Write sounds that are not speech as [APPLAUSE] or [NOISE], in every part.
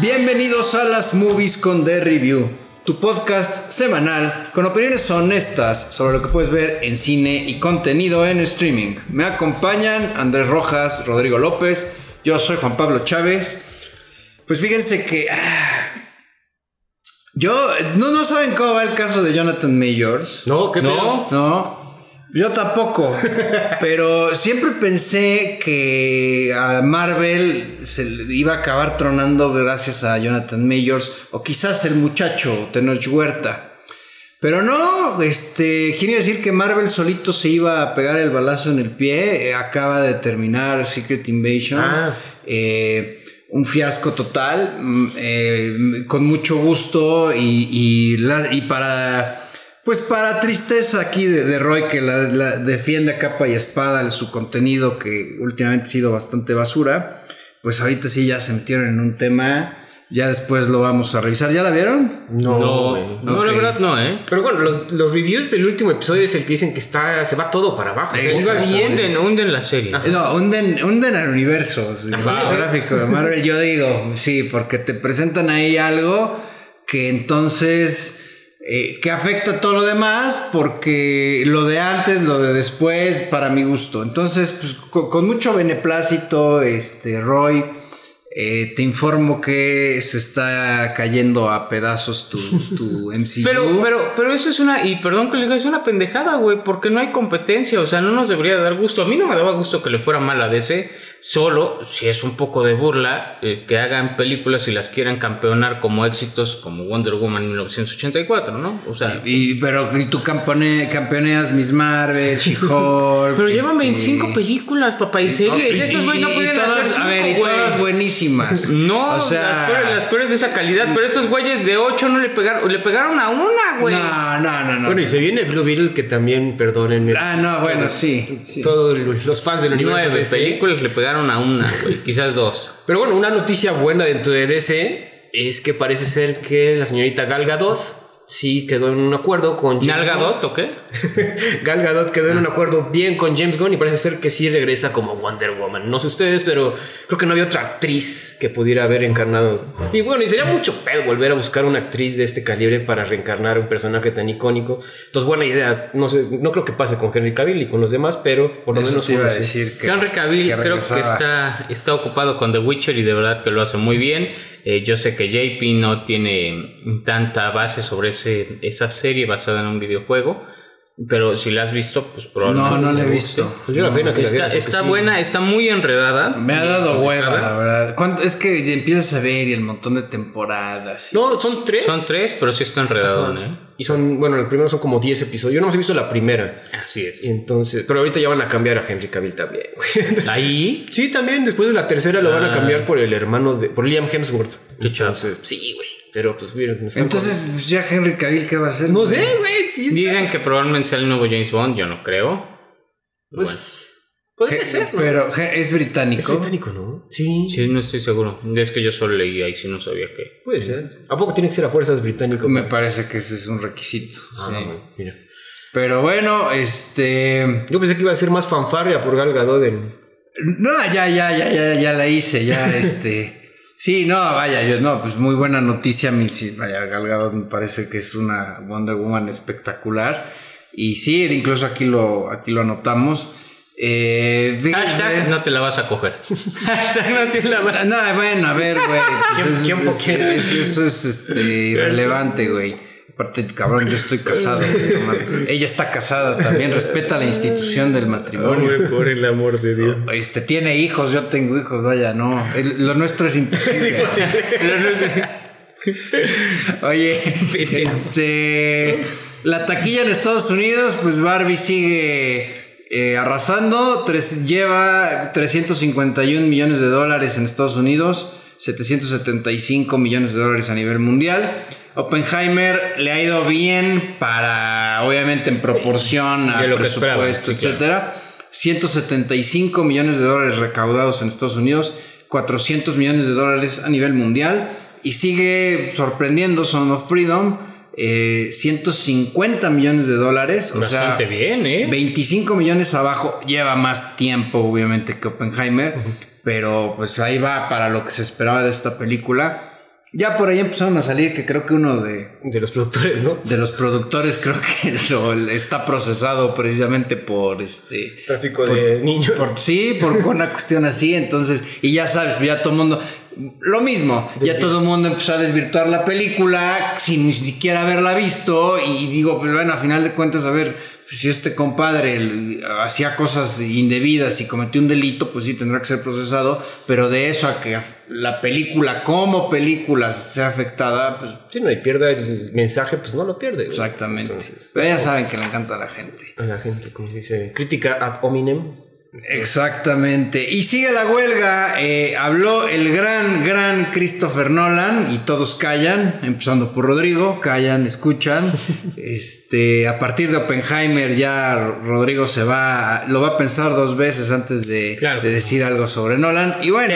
Bienvenidos a las Movies con The Review, tu podcast semanal con opiniones honestas sobre lo que puedes ver en cine y contenido en streaming. Me acompañan Andrés Rojas, Rodrigo López, yo soy Juan Pablo Chávez. Pues fíjense que... ah, yo... No, no saben cómo va el caso de Jonathan Mayors. No, ¿qué No. No, yo tampoco. [LAUGHS] pero siempre pensé que a Marvel se le iba a acabar tronando gracias a Jonathan Mayors o quizás el muchacho Tenoch Huerta. Pero no, este, quiere decir que Marvel solito se iba a pegar el balazo en el pie. Eh, acaba de terminar Secret Invasion. Ah. Eh, un fiasco total, mm, eh, con mucho gusto y, y la- y para pues para tristeza aquí de, de Roy que la, la defiende a capa y espada su contenido que últimamente ha sido bastante basura, pues ahorita sí ya se metieron en un tema, ya después lo vamos a revisar. ¿Ya la vieron? No, No, güey. no, la verdad no, ¿eh? Pero bueno, los, los reviews del último episodio es el que dicen que está, se va todo para abajo. Iba Exactamente. bien. Hunden, hunden la serie. No, hunden, hunden al universo cinematográfico de Marvel. Yo digo, sí, porque te presentan ahí algo que entonces. Eh, que afecta todo lo demás porque lo de antes, lo de después, para mi gusto. Entonces, pues con, con mucho beneplácito, este, Roy, eh, te informo que se está cayendo a pedazos tu, tu [LAUGHS] MCU. Pero, pero, pero eso es una, y perdón que le diga, es una pendejada, güey, porque no hay competencia, o sea, no nos debería dar gusto. A mí no me daba gusto que le fuera mal a DC, solo si es un poco de burla, eh, que hagan películas y las quieran campeonar como éxitos como Wonder Woman 1984, ¿no? O sea, Y, pero y tú campone- campeoneas Miss Marvel, [LAUGHS] She-Hulk. pero llevan este, 25 películas, papá, y series. Y- Estos güey no y pueden todas- hacer A ver, y güey. todas buenísimas. [LAUGHS] No, o sea. las, peores, las peores de esa calidad, pero estos güeyes de 8 no le pegaron, le pegaron a una, güey. No, no, no, no. Bueno, y se viene Blue Beetle, que también, perdónenme. Ah, no, bueno, sí. sí. Todos los fans del universo Nueve DC. películas le pegaron a una, güey, [LAUGHS] quizás dos. Pero bueno, una noticia buena dentro de DC es que parece ser que la señorita Gal Gadot sí quedó en un acuerdo con James ¿Nalga Gunn. Dot o qué? [LAUGHS] Gal Gadot quedó en un acuerdo bien con James Gunn y parece ser que sí regresa como Wonder Woman. No sé ustedes, pero creo que no había otra actriz que pudiera haber encarnado. Y bueno, y sería mucho pedo volver a buscar una actriz de este calibre para reencarnar un personaje tan icónico. Entonces, buena idea. No sé, no creo que pase con Henry Cavill y con los demás, pero por lo Eso menos te iba a sí. decir que. Henry Cavill que creo que está, está ocupado con The Witcher y de verdad que lo hace muy bien. Eh, yo sé que JP no tiene tanta base sobre ese, esa serie basada en un videojuego, pero si la has visto, pues probablemente. No, no la he visto. Pues yo la pena que la Está, porque está sí. buena, está muy enredada. Me ha dado hueva, la verdad. ¿Cuánto- Es que empiezas a ver y el montón de temporadas. No, son tres. Son tres, pero sí está enredadón, ¿eh? Y son, bueno, el primero son como 10 episodios. Yo no he visto la primera. Así es. Y entonces, pero ahorita ya van a cambiar a Henry Cavill también. güey. [LAUGHS] Ahí. sí, también después de la tercera lo van a cambiar por el hermano de, por Liam Hemsworth. Qué Entonces, sí, güey. Pero pues miren, me están Entonces, pues, ya Henry Cavill, ¿qué va a hacer? no sé, güey. Dicen que probablemente sea el nuevo James Bond, yo no creo. Pues podría ser, ¿no? Pero es es británico. británico, ¿no? Sí, Sí, no estoy seguro. Es que yo solo leí ahí, si no sabía que. puede ser. ¿A poco tiene que ser a fuerzas británico? Me parece que ese es un requisito. Ah, sí. mira. Pero bueno, este. Yo pensé que iba a ser más fanfarria por Gal Gadot en- No, ya, ya, ya, ya, ya la hice, ya, [LAUGHS] este. Sí, no, vaya, yo, no, pues muy buena noticia, mi, vaya, Gal Gadot me parece que es una Wonder Woman espectacular. Y sí, incluso aquí lo, aquí lo anotamos. Eh, Hashtag no te la vas a coger. [LAUGHS] Hashtag no te la vas a No, bueno, a ver, güey. [LAUGHS] pues, ¿Quién- quién es- por quién? es- Eso es este, irrelevante, güey. Aparte, cabrón, yo estoy casado. güey. Ella está casada también. Respeta la institución del matrimonio. por el amor de Dios. [LAUGHS] Este tiene hijos, yo tengo hijos, vaya, no. El- lo nuestro es imposible. Oye, este. La taquilla en Estados Unidos, pues Barbie sigue eh, arrasando. Tres- lleva 351 millones de dólares en Estados Unidos, 775 millones de dólares a nivel mundial. Oppenheimer le ha ido bien para, obviamente, en proporción al lo que presupuesto, claro. etcétera. 175 millones de dólares recaudados en Estados Unidos, 400 millones de dólares a nivel mundial y sigue sorprendiendo Son of Freedom, eh, 150 millones de dólares, o Bastante sea, bien, ¿eh? 25 millones abajo, lleva más tiempo obviamente que Oppenheimer, pero pues ahí va para lo que se esperaba de esta película. Ya por ahí empezaron a salir que creo que uno de, De los productores, ¿no? de los productores creo que [LAUGHS] lo, está procesado precisamente por este Tráfico de niños. por sí, por una cuestión así, entonces, y ya sabes, ya todo el mundo lo mismo, ya todo el mundo empezó a desvirtuar la película sin ni siquiera haberla visto y digo, pues bueno, a final de cuentas, a ver, pues si este compadre hacía cosas indebidas y cometió un delito, pues sí tendrá que ser procesado, pero de eso a que la película como película sea afectada, pues Sí, no, y pierda el mensaje, pues no lo pierde. exactamente. Entonces, pero ya saben que le encanta a la gente. a la gente, como se dice, crítica ad hominem. Exactamente. Y sigue la huelga. eh, habló el gran, gran Christopher Nolan y todos callan, empezando por Rodrigo, callan, escuchan. [LAUGHS] este, a partir de Oppenheimer ya Rodrigo se va, lo va a pensar dos veces antes de, Claro. de decir algo sobre Nolan. Y bueno,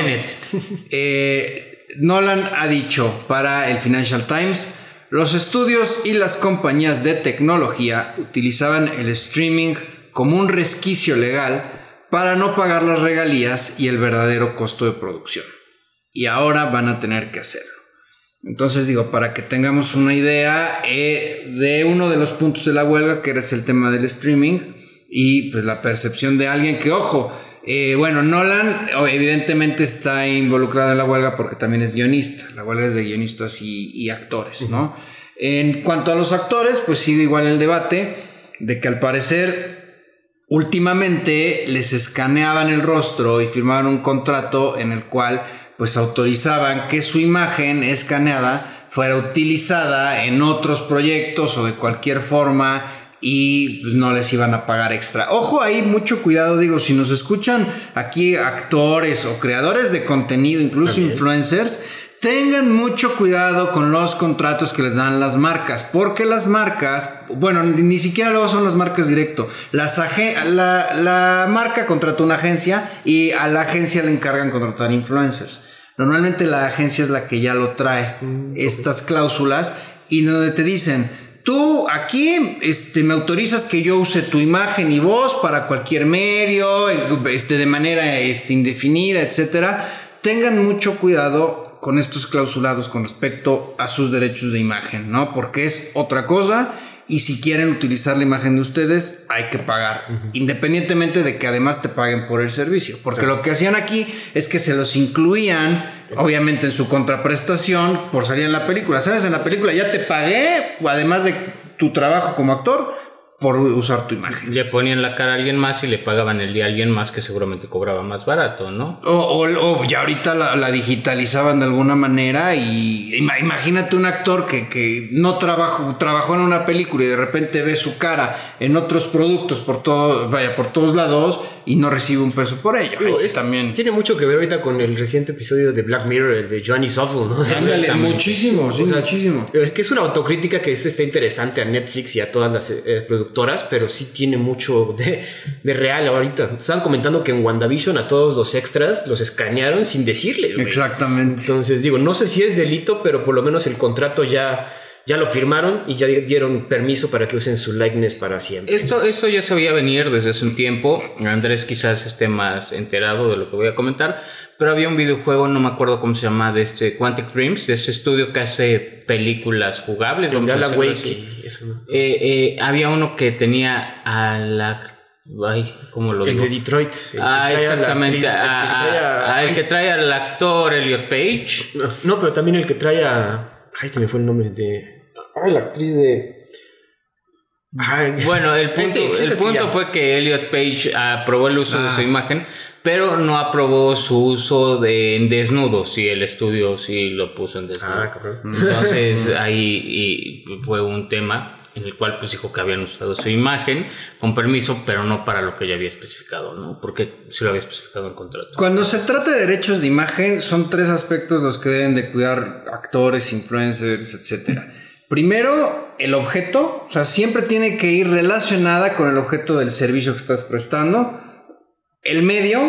[LAUGHS] eh, Nolan ha dicho para el Financial Times, los estudios y las compañías de tecnología utilizaban el streaming como un resquicio legal para no pagar las regalías y el verdadero costo de producción. Y ahora van a tener que hacerlo. Entonces digo, para que tengamos una idea eh, de uno de los puntos de la huelga, que es el tema del streaming y pues la percepción de alguien que, ojo, eh, bueno, Nolan evidentemente está involucrado en la huelga porque también es guionista. La huelga es de guionistas y, y actores, ¿no? En cuanto a los actores, pues sigue igual el debate de que al parecer últimamente les escaneaban el rostro y firmaban un contrato en el cual pues autorizaban que su imagen escaneada fuera utilizada en otros proyectos o de cualquier forma y pues, no les iban a pagar extra. Ojo ahí, mucho cuidado, digo, si nos escuchan aquí actores o creadores de contenido, incluso influencers, Tengan mucho cuidado con los contratos que les dan las marcas, porque las marcas, bueno, ni siquiera luego son las marcas directo. Las la, la marca contrata una agencia y a la agencia le encargan contratar influencers. Normalmente la agencia es la que ya lo trae, estas cláusulas, y donde te dicen, tú aquí este, me autorizas que yo use tu imagen y voz para cualquier medio, este, de manera este, indefinida, etcétera. Tengan mucho cuidado con estos clausulados con respecto a sus derechos de imagen, ¿no? Porque es otra cosa y si quieren utilizar la imagen de ustedes hay que pagar, independientemente de que además te paguen por el servicio. Porque lo que hacían aquí es que se los incluían, obviamente en su contraprestación, por salir en la película. ¿Sabes? En la película ya te pagué, además de tu trabajo como actor, por usar tu imagen. Le ponían la cara a alguien más y le pagaban el día a alguien más que seguramente cobraba más barato, ¿no? O, o- o ya ahorita la, la digitalizaban de alguna manera y ima- imagínate un actor que, que no trabajó, trabajó en una película y de repente ve su cara en otros productos por todo, vaya, por todos lados y no recibe un peso por ello. Digo, es- también. Tiene mucho que ver ahorita con el reciente episodio de Black Mirror, el de Johnny Soffel, ¿no? Ándale, muchísimo, sí, O sea, muchísimo. Es que es una autocrítica que esto está interesante a Netflix y a todas las eh, productoras, pero sí tiene mucho de, de real ahorita. Estaban comentando que en WandaVision a todos los extras los escanearon sin decirles. güey. Exactamente. Entonces, digo, no sé si es delito, pero por lo menos el contrato ya, ya lo firmaron y ya dieron permiso para que usen su likeness para siempre. Esto, esto ya se veía venir desde hace un tiempo. Andrés quizás esté más enterado de lo que voy a comentar. Pero había un videojuego, no me acuerdo cómo se llama, de este Quantic Dreams, de este estudio que hace películas jugables. Vamos a Wake. Eh, eh, había uno que tenía a la... Ay, ¿cómo lo El digo? de Detroit. el Ah, exactamente. el que trae a- a- a el que trae al actor Elliot Page. No, no, pero también el que trae a. Ay, se me fue el nombre de. Ay, la actriz de. Ay, Bueno, el [LAUGHS] punto, Ese, ese el que punto fue que Elliot Page aprobó el uso de Ah. su imagen, pero no aprobó su uso de en desnudos y el estudio sí lo puso en desnudo. Ah, cabrón. Entonces ahí y fue un tema en el cual pues dijo que habían usado su imagen con permiso, pero no para lo que ya había especificado, ¿no? Porque sí lo había especificado en contrato. Cuando se trata de derechos de imagen, son tres aspectos los que deben de cuidar actores, influencers, etcétera. Primero, el objeto, o sea, siempre tiene que ir relacionada con el objeto del servicio que estás prestando. El medio,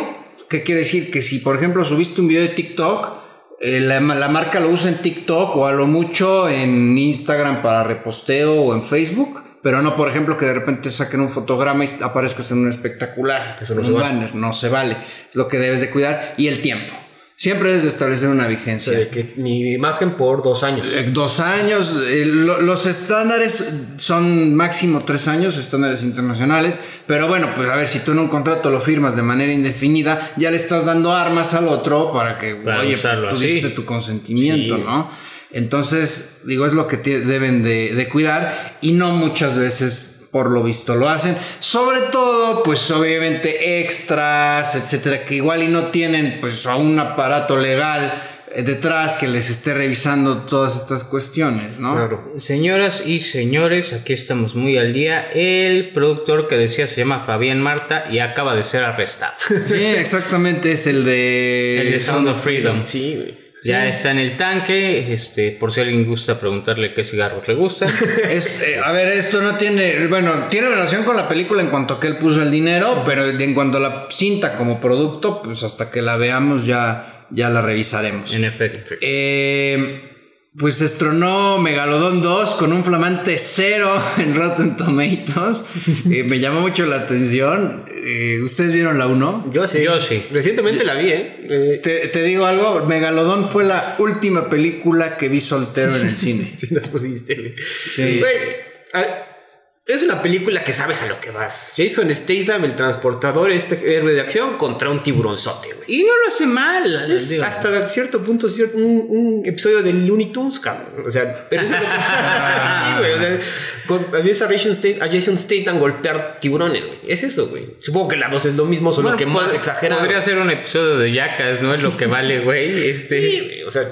¿qué quiere decir? Que si, por ejemplo, subiste un video de TikTok, eh, la, la marca lo usa en TikTok o a lo mucho en Instagram para reposteo o en Facebook, pero no, por ejemplo, que de repente saquen un fotograma y aparezcas en un espectacular, Eso no en se un vale. banner, no se vale. Es lo que debes de cuidar. Y el tiempo. Siempre debes de establecer una O vigencia. sea, de que mi imagen por dos años. Eh, Dos años, eh, lo- los estándares son máximo tres años, estándares internacionales, pero bueno, pues a ver, si tú en un contrato lo firmas de manera indefinida, ya le estás dando armas al otro para que, Para oye, pues tú diste tu consentimiento, Sí. ¿no? Entonces, digo, es lo que deben de, de cuidar y no muchas veces por lo visto lo hacen. Sobre todo, pues obviamente extras, etcétera, que igual y no tienen pues a un aparato legal eh, detrás que les esté revisando todas estas cuestiones, ¿no? Claro. Señoras y señores, aquí estamos muy al día. El productor que decía se llama Fabián Marta y acaba de ser arrestado. Sí, [LAUGHS] exactamente, es el de... El de Sound of Freedom. Sí, güey. Ya está en el tanque, este, por si alguien gusta preguntarle qué cigarros le gustan. [LAUGHS] Eh, a ver, esto no tiene, bueno, tiene relación con la película en cuanto a que él puso el dinero, pero en cuanto a la cinta como producto, pues hasta que la veamos ya, ya la revisaremos. en efecto. Eh, pues se estrenó Megalodon 2 con un flamante cero [LAUGHS] en Rotten Tomatoes. [LAUGHS] Eh, me llamó mucho la atención. Eh, ¿Ustedes vieron la 1? Yo sí. Yo sí. Recientemente la vi, ¿eh? Eh, Te, te digo algo, Megalodon fue la última película que vi soltero en el cine. [LAUGHS] Sí, nos pusiste, güey. Sí. Güey, ah, es una película que sabes a lo que vas. Jason Statham, el transportador, este héroe de acción, contra un tiburonzote, güey. Y no lo hace mal. Es digo. hasta cierto punto cier- un, un episodio de Looney Tunes, cabrón. O sea, pero eso es lo que [LAUGHS] Sí, güey, o sea, con- ves a Jason, Statham, a Jason Statham golpear tiburones, güey. Es eso, güey. Supongo que la dos es lo mismo, solo Bueno, que más exagerado. Podría ser un episodio de Jackass, ¿no? Es lo que vale, güey. Este. Sí, o sea,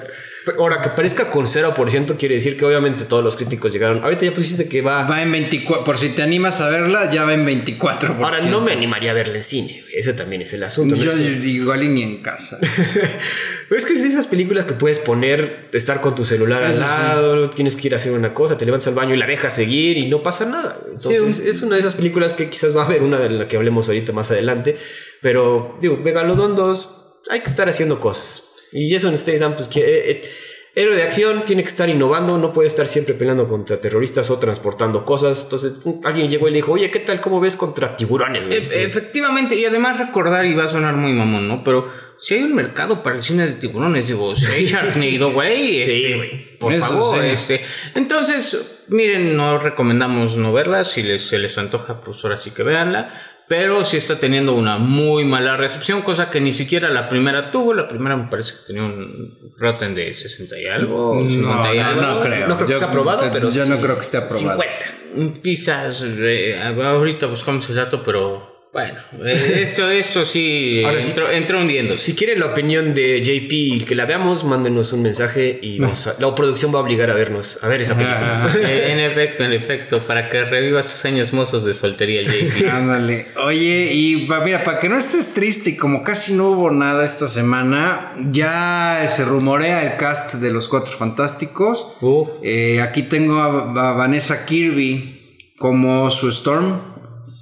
ahora que parezca con 0% quiere decir que obviamente todos los críticos llegaron. Ahorita ya pusiste que va. Va en 24, por si te animas a verla, ya va en 24%. Ahora no me animaría a verla en cine. Ese también es el asunto. ¿no? Yo igual y ni en casa. Pero [LAUGHS] es que es de esas películas que puedes poner, estar con tu celular al sí. lado, tienes que ir a hacer una cosa, te levantas al baño y la dejas seguir y no pasa nada. Entonces, es una de esas películas que quizás va a haber una de la que hablemos ahorita más adelante. Pero, digo, Megalodon 2, hay que estar haciendo cosas. Y Jason Statham, pues, que, eh, eh, héroe de acción, tiene que estar innovando, no puede estar siempre peleando contra terroristas o transportando cosas. Entonces, alguien llegó y le dijo, oye, ¿qué tal? ¿Cómo ves contra tiburones? E- Este, Efectivamente, y además recordar, y va a sonar muy mamón, ¿no? Pero si hay un mercado para el cine de tiburones, digo, si hay [LAUGHS] Sharknado, güey, este, güey. por Eso favor, sí. este. Entonces, miren, no recomendamos no verla, si les, se les antoja, pues ahora sí que véanla. Pero sí está teniendo una muy mala recepción, cosa que ni siquiera la primera tuvo. La primera me parece que tenía un Rotten de 60 y algo, o 50 y No, algo. no, no creo. No creo que esté aprobado, pero Yo sí. no creo que esté aprobado. 50. Quizás eh, ahorita buscamos el dato, pero bueno, eh, esto, esto sí, Ahora sí. entró, entró hundiéndose. Si quieren la opinión de JP y que la veamos, mándenos un mensaje y vamos a- la producción va a obligar a vernos, a ver esa película. Eh, en efecto, en efecto, para que reviva sus años mozos de soltería el JP. Ándale. Oye, y mira, para que no estés triste y como casi no hubo nada esta semana, ya se rumorea el cast de los Cuatro Fantásticos. Uf. Eh, aquí tengo a, a Vanessa Kirby como su Storm.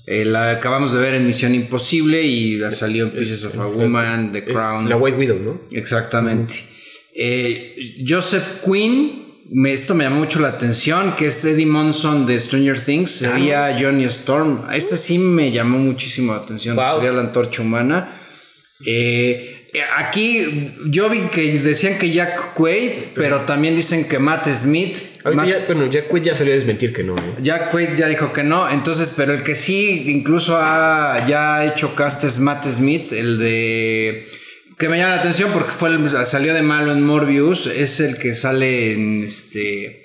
Eh, la acabamos de ver en Misión Imposible y la salió en Pieces of a Woman, The Es Crown. la White Widow, ¿no? Exactamente. Eh, Joseph Quinn, me- esto me llamó mucho la atención, que es Eddie Monson de Stranger Things, sería Johnny Storm. Este sí me llamó muchísimo la atención, Wow. sería la antorcha humana. Eh, aquí yo vi que decían que Jack Quaid, pero también dicen que Matt Smith. Ahorita ya, bueno, ya Quaid ya salió a desmentir que no, ¿eh? Jack Quaid ya dijo que no, entonces, pero el que sí incluso ha ya ha hecho cast es Matt Smith, el de que me llama la atención porque fue el- salió de malo en Morbius, es el que sale en este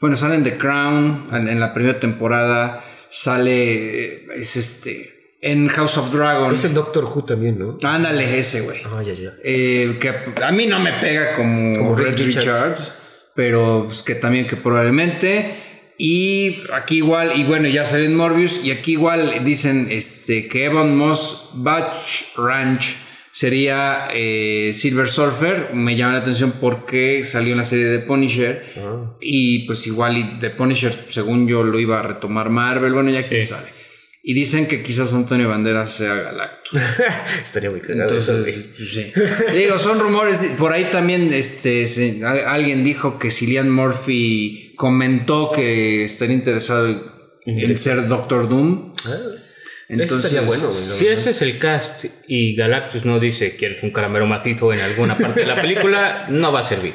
bueno, sale en The Crown en, en la primera temporada, sale es este en House of Dragon. Es el Doctor Who también, ¿no? Ándale ese, güey. Ah, ya, ya. Eh, que a mí no me pega como, Como Red Richards. Pero pues, que también que probablemente. Y aquí igual, y bueno, ya salió en Morbius, y aquí igual dicen este, que Evan Moss Batch Ranch sería eh, Silver Surfer. Me llama la atención porque salió en la serie de Punisher. Y pues igual y The Punisher, según yo, lo iba a retomar Marvel. Bueno, ya quién sabe. Y dicen que quizás Antonio Banderas sea Galactus. [LAUGHS] Estaría muy cagado. eso. Entonces, pues, sí. Digo, son rumores. Por ahí también este, se- al- alguien dijo que Cillian Murphy comentó que estaría interesado en ser Doctor Doom. Ah. Eso estaría bueno, güey. Si ese es el cast y Galactus no dice quieres un caramelo macizo en alguna parte de la película, [LAUGHS] no va a servir.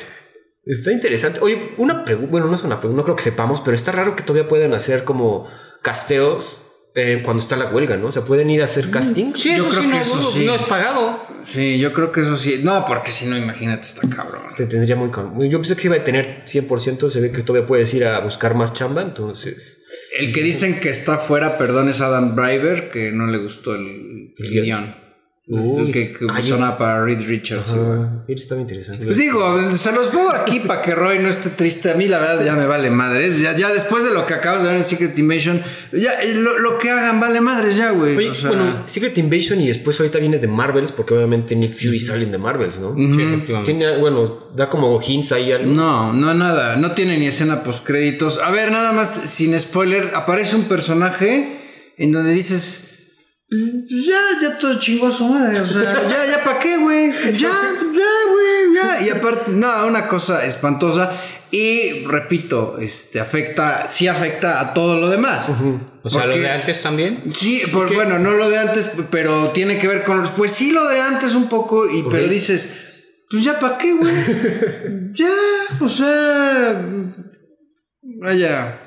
Está interesante. Oye, una pregunta, bueno, no es una pregunta, no creo que sepamos, pero está raro que todavía puedan hacer como casteos eh, cuando está la huelga, ¿no? O sea, pueden ir a hacer casting. Sí, Yo eso creo sí, que no, eso sí. no es pagado. Sí, yo creo que eso sí. No, porque si no, imagínate, está cabrón. Te tendría muy... cam- Yo pensé que se iba a tener 100%, se ve que todavía puedes ir a buscar más chamba, entonces... El que dicen que está fuera, perdón, es Adam Driver, que no le gustó el, el guion. Uy. que que Ay, sonaba para Reed Richards. Ah, estaba interesante. Pues digo, se los pongo aquí [LAUGHS] para que Roy no esté triste. A mí la verdad ya me vale madres. Ya, ya después de lo que acabas de ver en Secret Invasion, ya eh, lo, lo que hagan vale madres ya, güey. Oye, O sea, bueno, Secret Invasion y después ahorita viene de Marvels, porque obviamente Nick Fury sale de Marvels, ¿no? Sí, efectivamente. Tiene, bueno, da como hints ahí algo. No, no, nada. No tiene ni escena post créditos. A ver, nada más sin spoiler. Aparece un personaje en donde dices. "Pues Ya, ya todo chingó a su madre. O sea, ya, ya, ¿para qué, güey? Ya, ya, güey, ya. Y aparte, nada, una cosa espantosa. Y repito, este afecta, sí afecta a todo lo demás. O sea, lo de antes también. Sí, pues bueno, no lo de antes, pero tiene que ver con los. Pues sí, lo de antes un poco, y, pero dices, pues ya para qué, güey. [LAUGHS] ya, o sea. Vaya.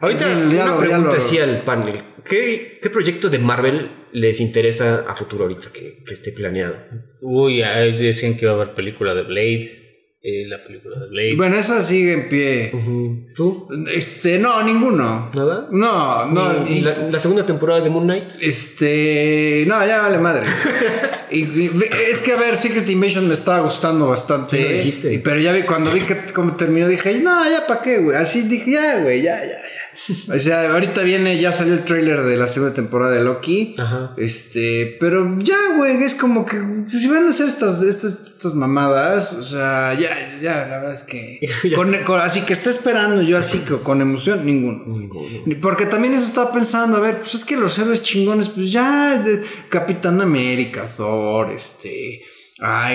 Ahorita Ya- una lo- pregunta así al panel. ¿Qué, ¿Qué proyecto de Marvel les interesa a futuro ahorita que, que esté planeado? Uy, decían que iba a haber película de Blade. eh, la película de Blade. Bueno, esa sigue en pie. ¿Tú? Este, no, ninguno. ¿Nada? No, no. ¿Y, y- la, la segunda temporada de Moon Knight? Este. No, ya vale madre. [LAUGHS] y, y- es que a ver, Secret Invasion me estaba gustando bastante. Sí, lo dijiste. Y- pero ya vi, cuando vi que cómo terminó, dije, no, ya para qué, güey. Así dije, ya, güey, ya, ya, ya. O sea, ahorita viene, ya salió el tráiler de la segunda temporada de Loki. Ajá. Este, pero ya, güey, es como que si van a hacer estas, estas, estas mamadas, o sea, ya, ya, la verdad es que. [LAUGHS] con- con- así que está esperando yo así que con emoción, ninguno. Porque también eso estaba pensando, a ver, pues es que los héroes chingones, pues ya, de Capitán América, Thor, este,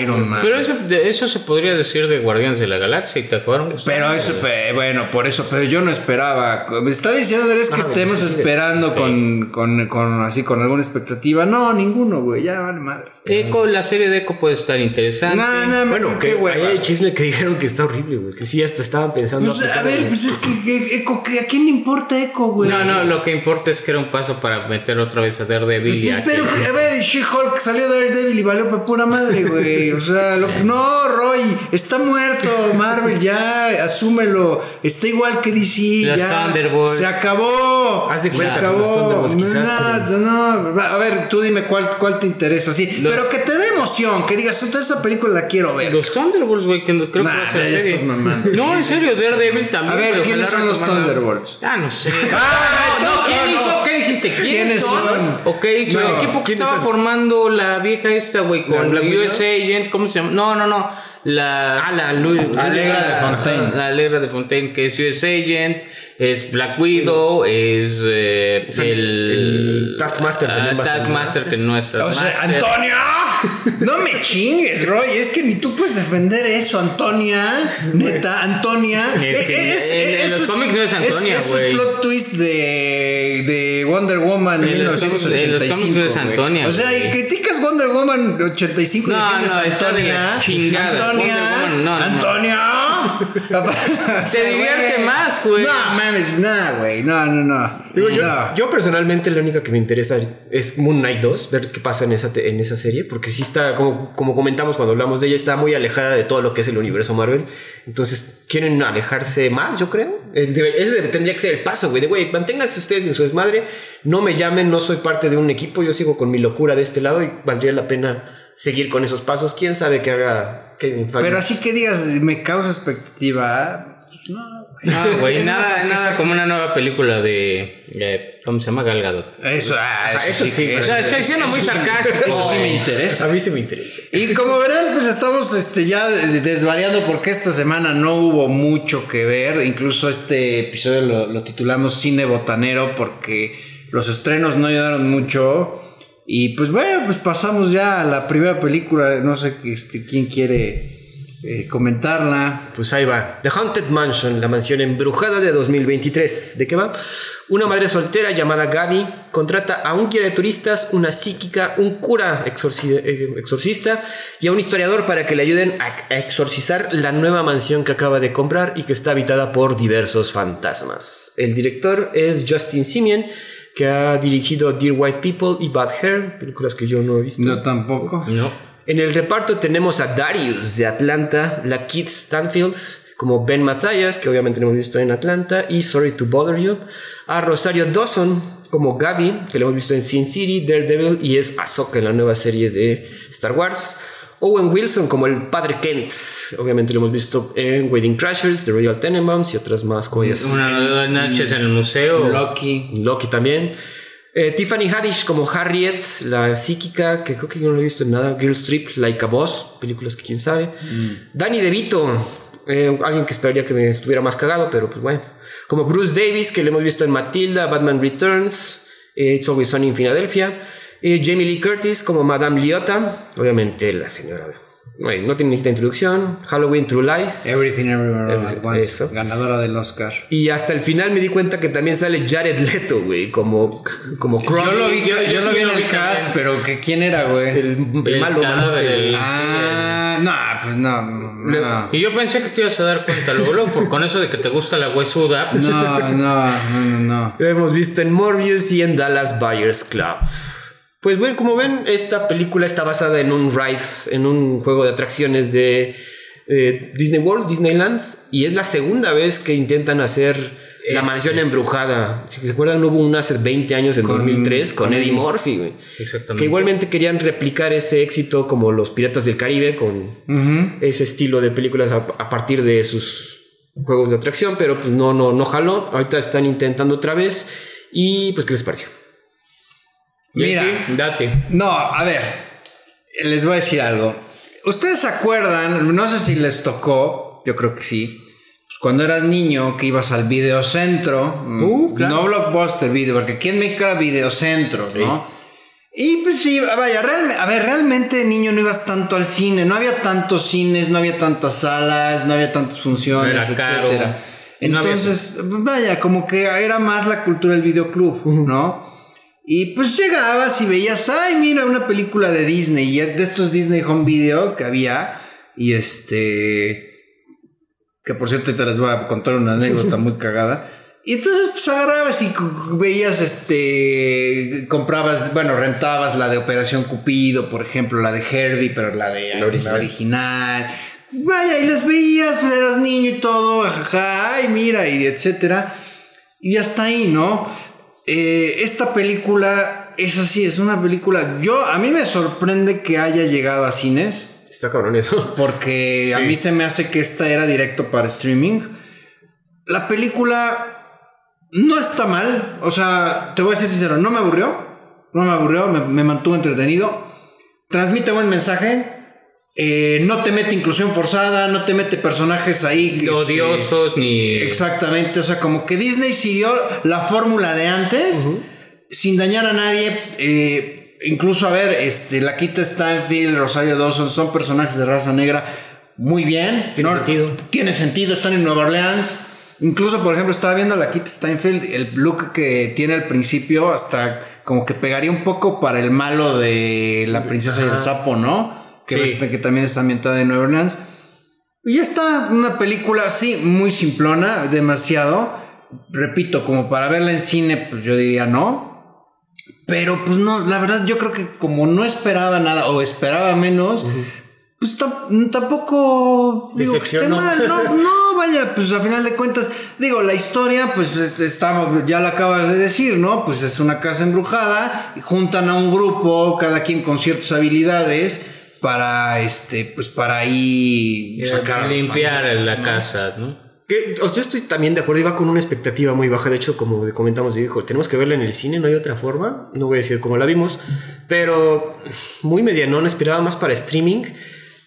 Iron Man. Pero eso, de eso se podría decir de Guardianes de la Galaxia y te acabaron gustando. Pero eso, bueno, por eso, pero yo no esperaba. Me está diciendo, ¿es que Ah, estemos sí, sí. esperando con, con, con, así, con alguna expectativa? No, ninguno, güey, ya vale madres. Echo, la serie de Echo puede estar interesante. No, no, Bueno, qué ahí hay chisme que dijeron que está horrible, güey. Que sí, hasta estaban pensando. Pues, a ver, pues es que, que Eco, que ¿a quién le importa Eco, güey? No, no, lo que importa es que era un paso para meter otra vez a Daredevil y a Pero, que- a ver, She-Hulk salió de Daredevil y valió para pura madre, güey. [LAUGHS] O sea, lo- no, Roy, está muerto Marvel, ya, asúmelo. Está igual que DC, Los ya. Thunderbolts. Se acabó. Haz de se cuenta que acabó. los no, quizás, no, no. A ver, tú dime cuál, cuál te interesa, sí. Los- Pero que te dé emoción, que digas, "Puta, esta película la quiero ver. Los Thunderbolts, güey, que creo que Nah, va a ser ya serie. estás mamando. No, en serio, Daredevil también. A ver, ¿quiénes son los Thunderbolts? Ah, no sé. [LAUGHS] Ah, no, no, ¿quién no, hizo? no. ¿Qué dijiste? ¿Quiénes, ¿Quiénes son? son? Ok, son No, el equipo que ¿quiénes estaba son? formando la vieja esta, güey, con Black Widow? US Agent, ¿cómo se llama? No, no, no. La. Ah, la Lu- Alegra de Fontaine. La Alegra de Fontaine, que es US Agent, es Black Widow, es eh, el, el Taskmaster ser Taskmaster, que no es O sea, Taskmaster. Antonio, no me chingues, Roy. Es que ni tú puedes defender eso, Antonia. Neta, Antonia. Es que en- en los cómics no es Antonia, es- güey. Es plot twist de, de Wonder Woman En los cómics- en los 1985. cómics no es. Antonia, O sea, y criticas Wonder Woman 85 y No, no, de la Antonia. chingada. Antonia. Woman, no, no. Antonia. Te divierte más, güey. No mames, no, güey. No, no, no. Digo, yo, No. yo personalmente la única que me interesa es Moon Knight 2, ver qué pasa en esa, en esa serie, porque sí está, como, como comentamos cuando hablamos de ella, está muy alejada de todo lo que es el universo Marvel. Entonces, quieren alejarse más, yo creo. Ese tendría que ser el paso, güey, de güey, manténganse ustedes en su desmadre, no me llamen, no soy parte de un equipo, yo sigo con mi locura de este lado y valdría la pena seguir con esos pasos. ¿Quién sabe qué haga Kevin Feige? Pero así que digas, me causa expectativa. Pues no, güey. No, güey, nada, nada como una nueva película de. eh, ¿Cómo se llama? Gal Gadot. Eso, ah, eso, eso sí, sí, eso- estoy siendo muy [LAUGHS] sarcástico. eso sí me interesa. a mí sí me interesa. Y como verán, pues estamos este, ya de- desvariando porque esta semana no hubo mucho que ver. Incluso este episodio lo, lo titulamos Cine Botanero porque los estrenos no ayudaron mucho. Y pues bueno, pues pasamos ya a la primera película. No sé este, quién quiere eh, comentarla. Pues ahí va. The Haunted Mansion, la mansión embrujada de 2023. ¿De qué va? Una madre soltera llamada Gaby contrata a un guía de turistas, una psíquica, un cura eh, exorcista y a un historiador para que le ayuden a exorcizar la nueva mansión que acaba de comprar y que está habitada por diversos fantasmas. El director es Justin Simien, que ha dirigido Dear White People y Bad Hair, películas que yo no he visto. Yo tampoco. No. En el reparto tenemos a Darius de Atlanta, la Kit Stanfield como Ben Matthias, que obviamente hemos visto en Atlanta, y Sorry to Bother You, a Rosario Dawson como Gaby, que lo hemos visto en Sin City, Daredevil y es Ahsoka en la nueva serie de Star Wars. Owen Wilson como el padre Kent, obviamente lo hemos visto en Wedding Crashers, The Royal Tenenbaums y otras más cosas. Una noches en el museo. Loki. Loki también. Eh, Tiffany Haddish como Harriet, la psíquica, que creo que yo no lo he visto en nada. Girl Strip, Like a Boss, películas que quién sabe. Danny DeVito, eh, alguien que esperaría que me estuviera más cagado, pero pues bueno. Como Bruce Davis, que lo hemos visto en Matilda, Batman Returns, eh, It's Always Sunny in Philadelphia. Eh, Jamie Lee Curtis como Madame Liotta, obviamente la señora. Bueno, no tiene esta introducción. Halloween True Lies. Everything Everywhere All at Once. Eso. Ganadora del Oscar. Y hasta el final me di cuenta que también sale Jared Leto, güey, como, como Crumb. Yo lo vi, yo- yo, yo lo vi en el cast, también. pero que quién era, güey. El, el El malo, cadáver, malote, el-. Ah, no, pues no, no. Y yo pensé que te ibas a dar cuenta luego, luego, por con eso de que te gusta la huesuda. No, no, no, no, no. Lo hemos visto en Morbius y en Dallas Buyers Club. Pues bueno, como ven, esta película está basada en un ride, en un juego de atracciones de eh, Disney World, Disneyland, y es la segunda vez que intentan hacer la Este. mansión embrujada. Si se acuerdan, hubo una hace 20 años, en Con- 2003, con, con Eddie. Murphy, güey. Exactamente. Que igualmente querían replicar ese éxito como los Piratas del Caribe, con ese estilo de películas a, a partir de sus juegos de atracción, pero pues no, no, no jaló. Ahorita están intentando otra vez. Y pues, ¿qué les pareció? Mira, Date. no, a ver, les voy a decir algo. ¿Ustedes se acuerdan? No sé si les tocó, yo creo que sí. Pues cuando eras niño, que ibas al videocentro, mm, Uh, claro. no blockbuster video, porque aquí en México era videocentros, ¿no? Y pues sí, vaya, realme- a ver, realmente niño no ibas tanto al cine, no había tantos cines, no había tantas salas, no había tantas funciones, etcétera. No había Entonces, vaya, como que era más la cultura del videoclub, ¿no? Y pues llegabas y veías, ay, mira, una película de Disney, y de estos Disney Home Video que había, y este, que por cierto te les voy a contar una anécdota [LAUGHS] muy cagada. Y entonces pues agarrabas y veías, este, comprabas, bueno, rentabas la de Operación Cupido, por ejemplo, la de Herbie, pero la de La original. la original. Vaya, y las veías, pues eras niño y todo, jajaja, ay, mira, y etcétera. Y hasta ahí, ¿no? Eh, esta película es así, es una película. Yo, a mí me sorprende que haya llegado a cines. Está cabrón eso. Porque a mí se me hace que esta era directo para streaming. La película no está mal. O sea, te voy a ser sincero, no me aburrió. No me aburrió, me, me mantuvo entretenido. Transmite buen mensaje. Eh, no te mete inclusión forzada, no te mete personajes ahí. este, Odiosos ni. Exactamente, o sea, como que Disney siguió la fórmula de antes sin dañar a nadie. eh, incluso, a ver, este, la Quita Stanfield, Rosario Dawson son personajes de raza negra muy bien. Tiene sentido. Tiene sentido, están en Nueva Orleans. Incluso, por ejemplo, estaba viendo a la Kit Steinfeld, el look que tiene al principio, hasta como que pegaría un poco para el malo de la princesa y el sapo, ¿no? Que, Sí. ves que también está ambientada en Nueva Orleans. Y está una película así, muy simplona, demasiado. Repito, como para verla en cine, pues yo diría no. Pero pues no, la verdad yo creo que como no esperaba nada o esperaba menos, pues tam- tampoco digo que esté mal. No, [LAUGHS] no, vaya, pues a final de cuentas, digo, la historia, pues es- estamos, ya la acabas de decir, ¿no? Pues es una casa embrujada, juntan a un grupo, cada quien con ciertas habilidades, para este, pues para ahí sacar a los limpiar la casa, ¿no? Que, o sea, yo estoy también de acuerdo, iba con una expectativa muy baja. De hecho, como comentamos, dijo, tenemos que verla en el cine, no hay otra forma. No voy a decir cómo la vimos, pero muy medianón, esperaba más para streaming.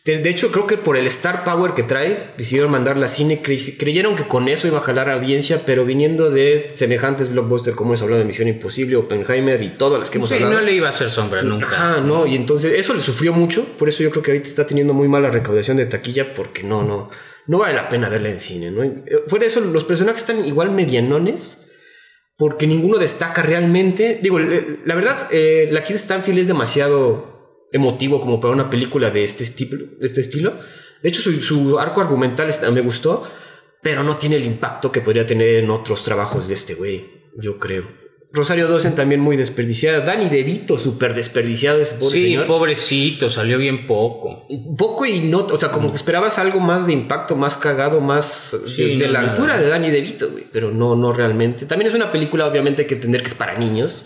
De, hecho, creo que por el Star Power que trae, decidieron mandarla a cine. cre- creyeron que con eso iba a jalar audiencia, pero viniendo de semejantes blockbusters como hemos hablado de Misión Imposible, Oppenheimer y todas las que hemos Sí, hablado. no le iba a hacer sombra nunca. Ajá, no, y entonces eso le sufrió mucho, por eso yo creo que ahorita está teniendo muy mala recaudación de taquilla porque no, no, no vale la pena verla en cine, ¿no? Eh, Fuera de eso, los personajes están igual medianones, porque ninguno destaca realmente. Digo, la verdad, eh, la Kid Stanfield es demasiado emotivo como para una película de este estilo. De este estilo. De hecho, su, su arco argumental me gustó, pero no tiene el impacto que podría tener en otros trabajos de este güey, yo creo. Rosario Dawson también muy desperdiciada. Danny DeVito, súper desperdiciado ese pobre Sí, señor. pobrecito, salió bien poco. Poco y no, o sea, como que esperabas algo más de impacto, más cagado, más Sí, de, de no, la nada. altura de Danny DeVito, güey, pero no, no realmente. También es una película, obviamente, hay que entender que es para niños,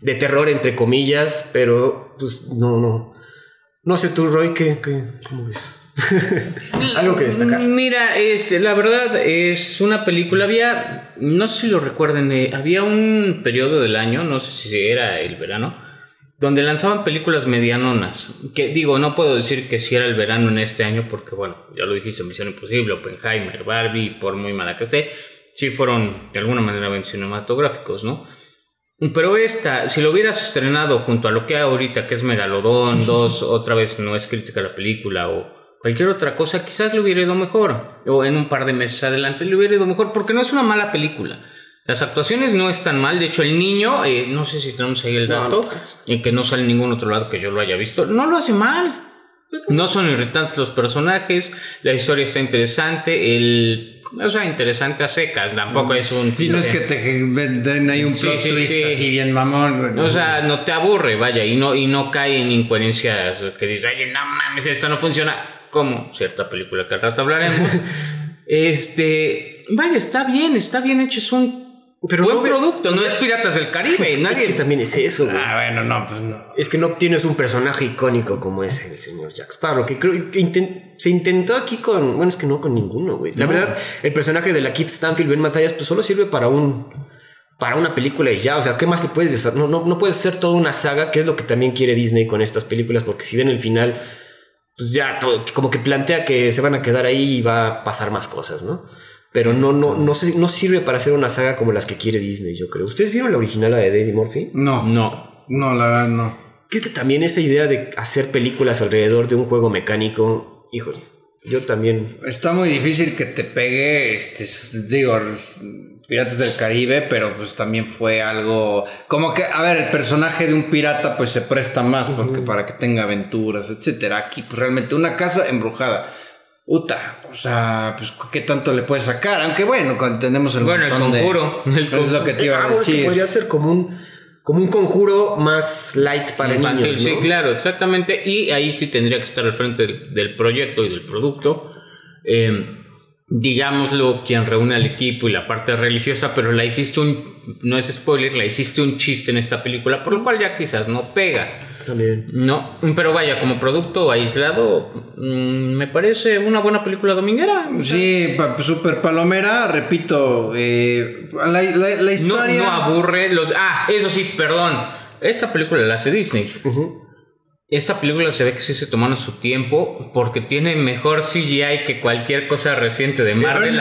de terror, entre comillas, pero pues no, no. No sé tú, Roy, ¿qué, qué, cómo ves? [LAUGHS] algo que destacar. Mira, es, la verdad es una película. Había, no sé si lo recuerden, eh, había un periodo del año, no sé si era el verano, donde lanzaban películas medianonas. Que digo, no puedo decir que si era el verano en este año, porque bueno, ya lo dijiste, Misión Imposible, Oppenheimer, Barbie, por muy mala que esté, sí fueron de alguna manera cinematográficos, ¿no? Pero esta, si lo hubieras estrenado junto a lo que hay ahorita, que es Megalodón 2, [LAUGHS] otra vez no es crítica a la película o cualquier otra cosa, quizás le hubiera ido mejor. O en un par de meses adelante le hubiera ido mejor, porque no es una mala película. Las actuaciones no están mal, de hecho el niño, eh, no sé si tenemos ahí el dato, no, pues. y que no sale en ningún otro lado que yo lo haya visto, no lo hace mal. No son irritantes los personajes, la historia está interesante, el... O sea, interesante a secas, tampoco es un... Si no es que te den ahí un Sí, plot sí, twist sí. así bien mamón. O sea, no te aburre, vaya, y no, y no cae en incoherencias que dices, oye, no mames, esto no funciona. Como cierta película que al rato hablaremos. [LAUGHS] este, vaya, está bien, está bien hecho, es un Pero buen no producto, no es Piratas del Caribe, [LAUGHS] Es nadie... que también es eso, güey. Ah, bueno, no, pues no. Es que no obtienes un personaje icónico como es el señor Jack Sparrow, que creo que se intentó aquí con. Bueno, es que no con ninguno, güey. La verdad, el personaje de la Kit Stanfield, Ben Matallas, pues solo sirve para un. Para una película y ya, o sea, ¿qué más le puedes hacer? No, no, no puedes hacer toda una saga, que es lo que también quiere Disney con estas películas, porque si ven el final, pues ya todo, como que plantea que se van a quedar ahí y va a pasar más cosas, ¿no? Pero no, no, no, sé, no sirve para hacer una saga como las que quiere Disney, yo creo. ¿Ustedes vieron la original, la de Eddie Murphy? No, No. no, la verdad no. Que es que también esa idea de hacer películas alrededor de un juego mecánico, híjole, yo también. Está muy difícil que te pegue, este, digo, Piratas del Caribe, pero pues también fue algo como que, a ver, el personaje de un pirata pues se presta más porque para que tenga aventuras, etcétera. Aquí pues realmente una casa embrujada. Uta, o sea, pues qué tanto le puedes sacar, aunque bueno, cuando tenemos el Bueno, el montón de- conjuro, el es lo que te iba Ah, a que decir. podría ser como un, como un conjuro más light para Infantil, niños, ¿no? Sí, claro, exactamente. Y ahí sí tendría que estar al frente del, del proyecto y del producto. Eh, digámoslo, quien reúne al equipo y la parte religiosa, pero la hiciste un, no es spoiler, la hiciste un chiste en esta película, por lo cual ya quizás no pega. También. No, pero vaya, como producto aislado, mm, me parece una buena película dominguera. Sí, pa- super palomera, repito, eh, la, la- historia... no aburre los... Ah, eso sí, perdón. Esta película la hace Disney. Esta película se ve que sí se tomaron su tiempo porque tiene mejor CGI que cualquier cosa reciente de Marvel.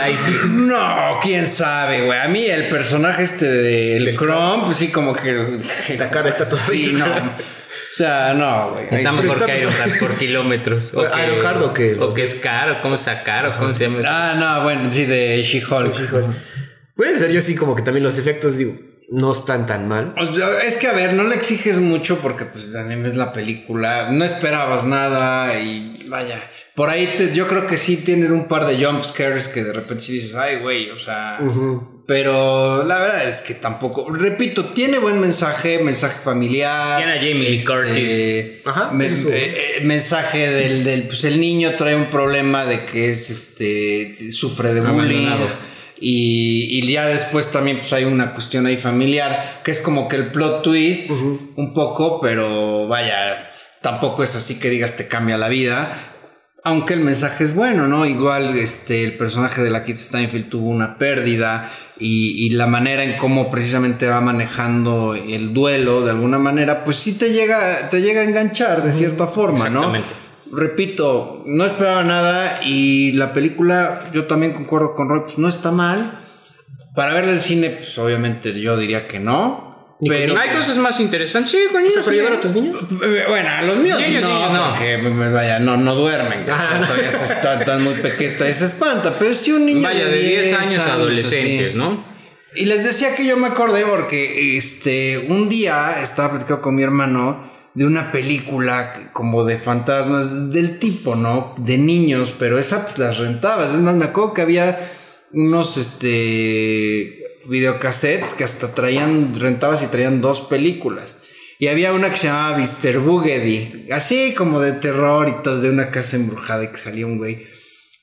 No, quién sabe, güey. A mí el personaje este del Chrome, pues sí, como que. La cara está todo Sí, no. O sea, no, güey. Está mejor está que Ironheart por kilómetros. O que, Ironheart o que- o que es caro, ¿cómo es caro? ¿Cómo se llama? Ah, no, bueno, sí, de She-Hulk. Puede ser yo sí como que también los efectos, digo, no están tan mal. Es que, a ver, no le exiges mucho porque, pues, también es la película. No esperabas nada y vaya. Por ahí te- yo creo que sí tienes un par de jump scares que de repente sí dices, ay, güey, o sea. Pero la verdad es que tampoco. Repito, tiene buen mensaje, mensaje familiar. Tiene a Jamie Lee Curtis. Ajá, me- eh, eh, mensaje del, del. Pues el niño trae un problema de que es este. Sufre de bullying. Y, y ya después también pues hay una cuestión ahí familiar, que es como que el plot twist, un poco, pero vaya, tampoco es así que digas te cambia la vida. Aunque el mensaje es bueno, ¿no? Igual este, el personaje de la Kit Steinfeld tuvo una pérdida y, y la manera en cómo precisamente va manejando el duelo de alguna manera, pues sí te llega, te llega a enganchar de cierta forma, ¿no? Exactamente. Repito, no esperaba nada y la película, yo también concuerdo con Roy, pues no está mal. Para verla en cine, pues obviamente yo diría que no. Pero, Hay cosas más interesantes. Sí, con O sea, llevar a tus niños. Eh, Bueno, a los míos Niños, no, niños, no. porque me- vaya, no, no duermen. Ah, no. Todavía se están, están muy pequeños, todavía se espanta. Pero si un niño Vaya, de 10 años adolescentes, ¿no? Y les decía que yo me acordé porque este, un día estaba platicando con mi hermano de una película como de fantasmas del tipo, ¿no? De niños, pero esa pues las rentabas. Es más, me acuerdo que había unos este videocassettes que hasta traían, rentabas y traían dos películas. Y había una que se llamaba Mr. Boogedy, así como de terror y todo, de una casa embrujada y que salía un güey.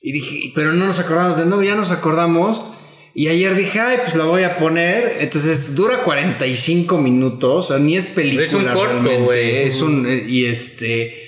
Y dije, pero no nos acordamos de no, ya nos acordamos. Y ayer dije, ay, pues la voy a poner. Entonces dura 45 minutos, o sea, ni es película Es un corto, realmente. güey. Es un, eh, y este,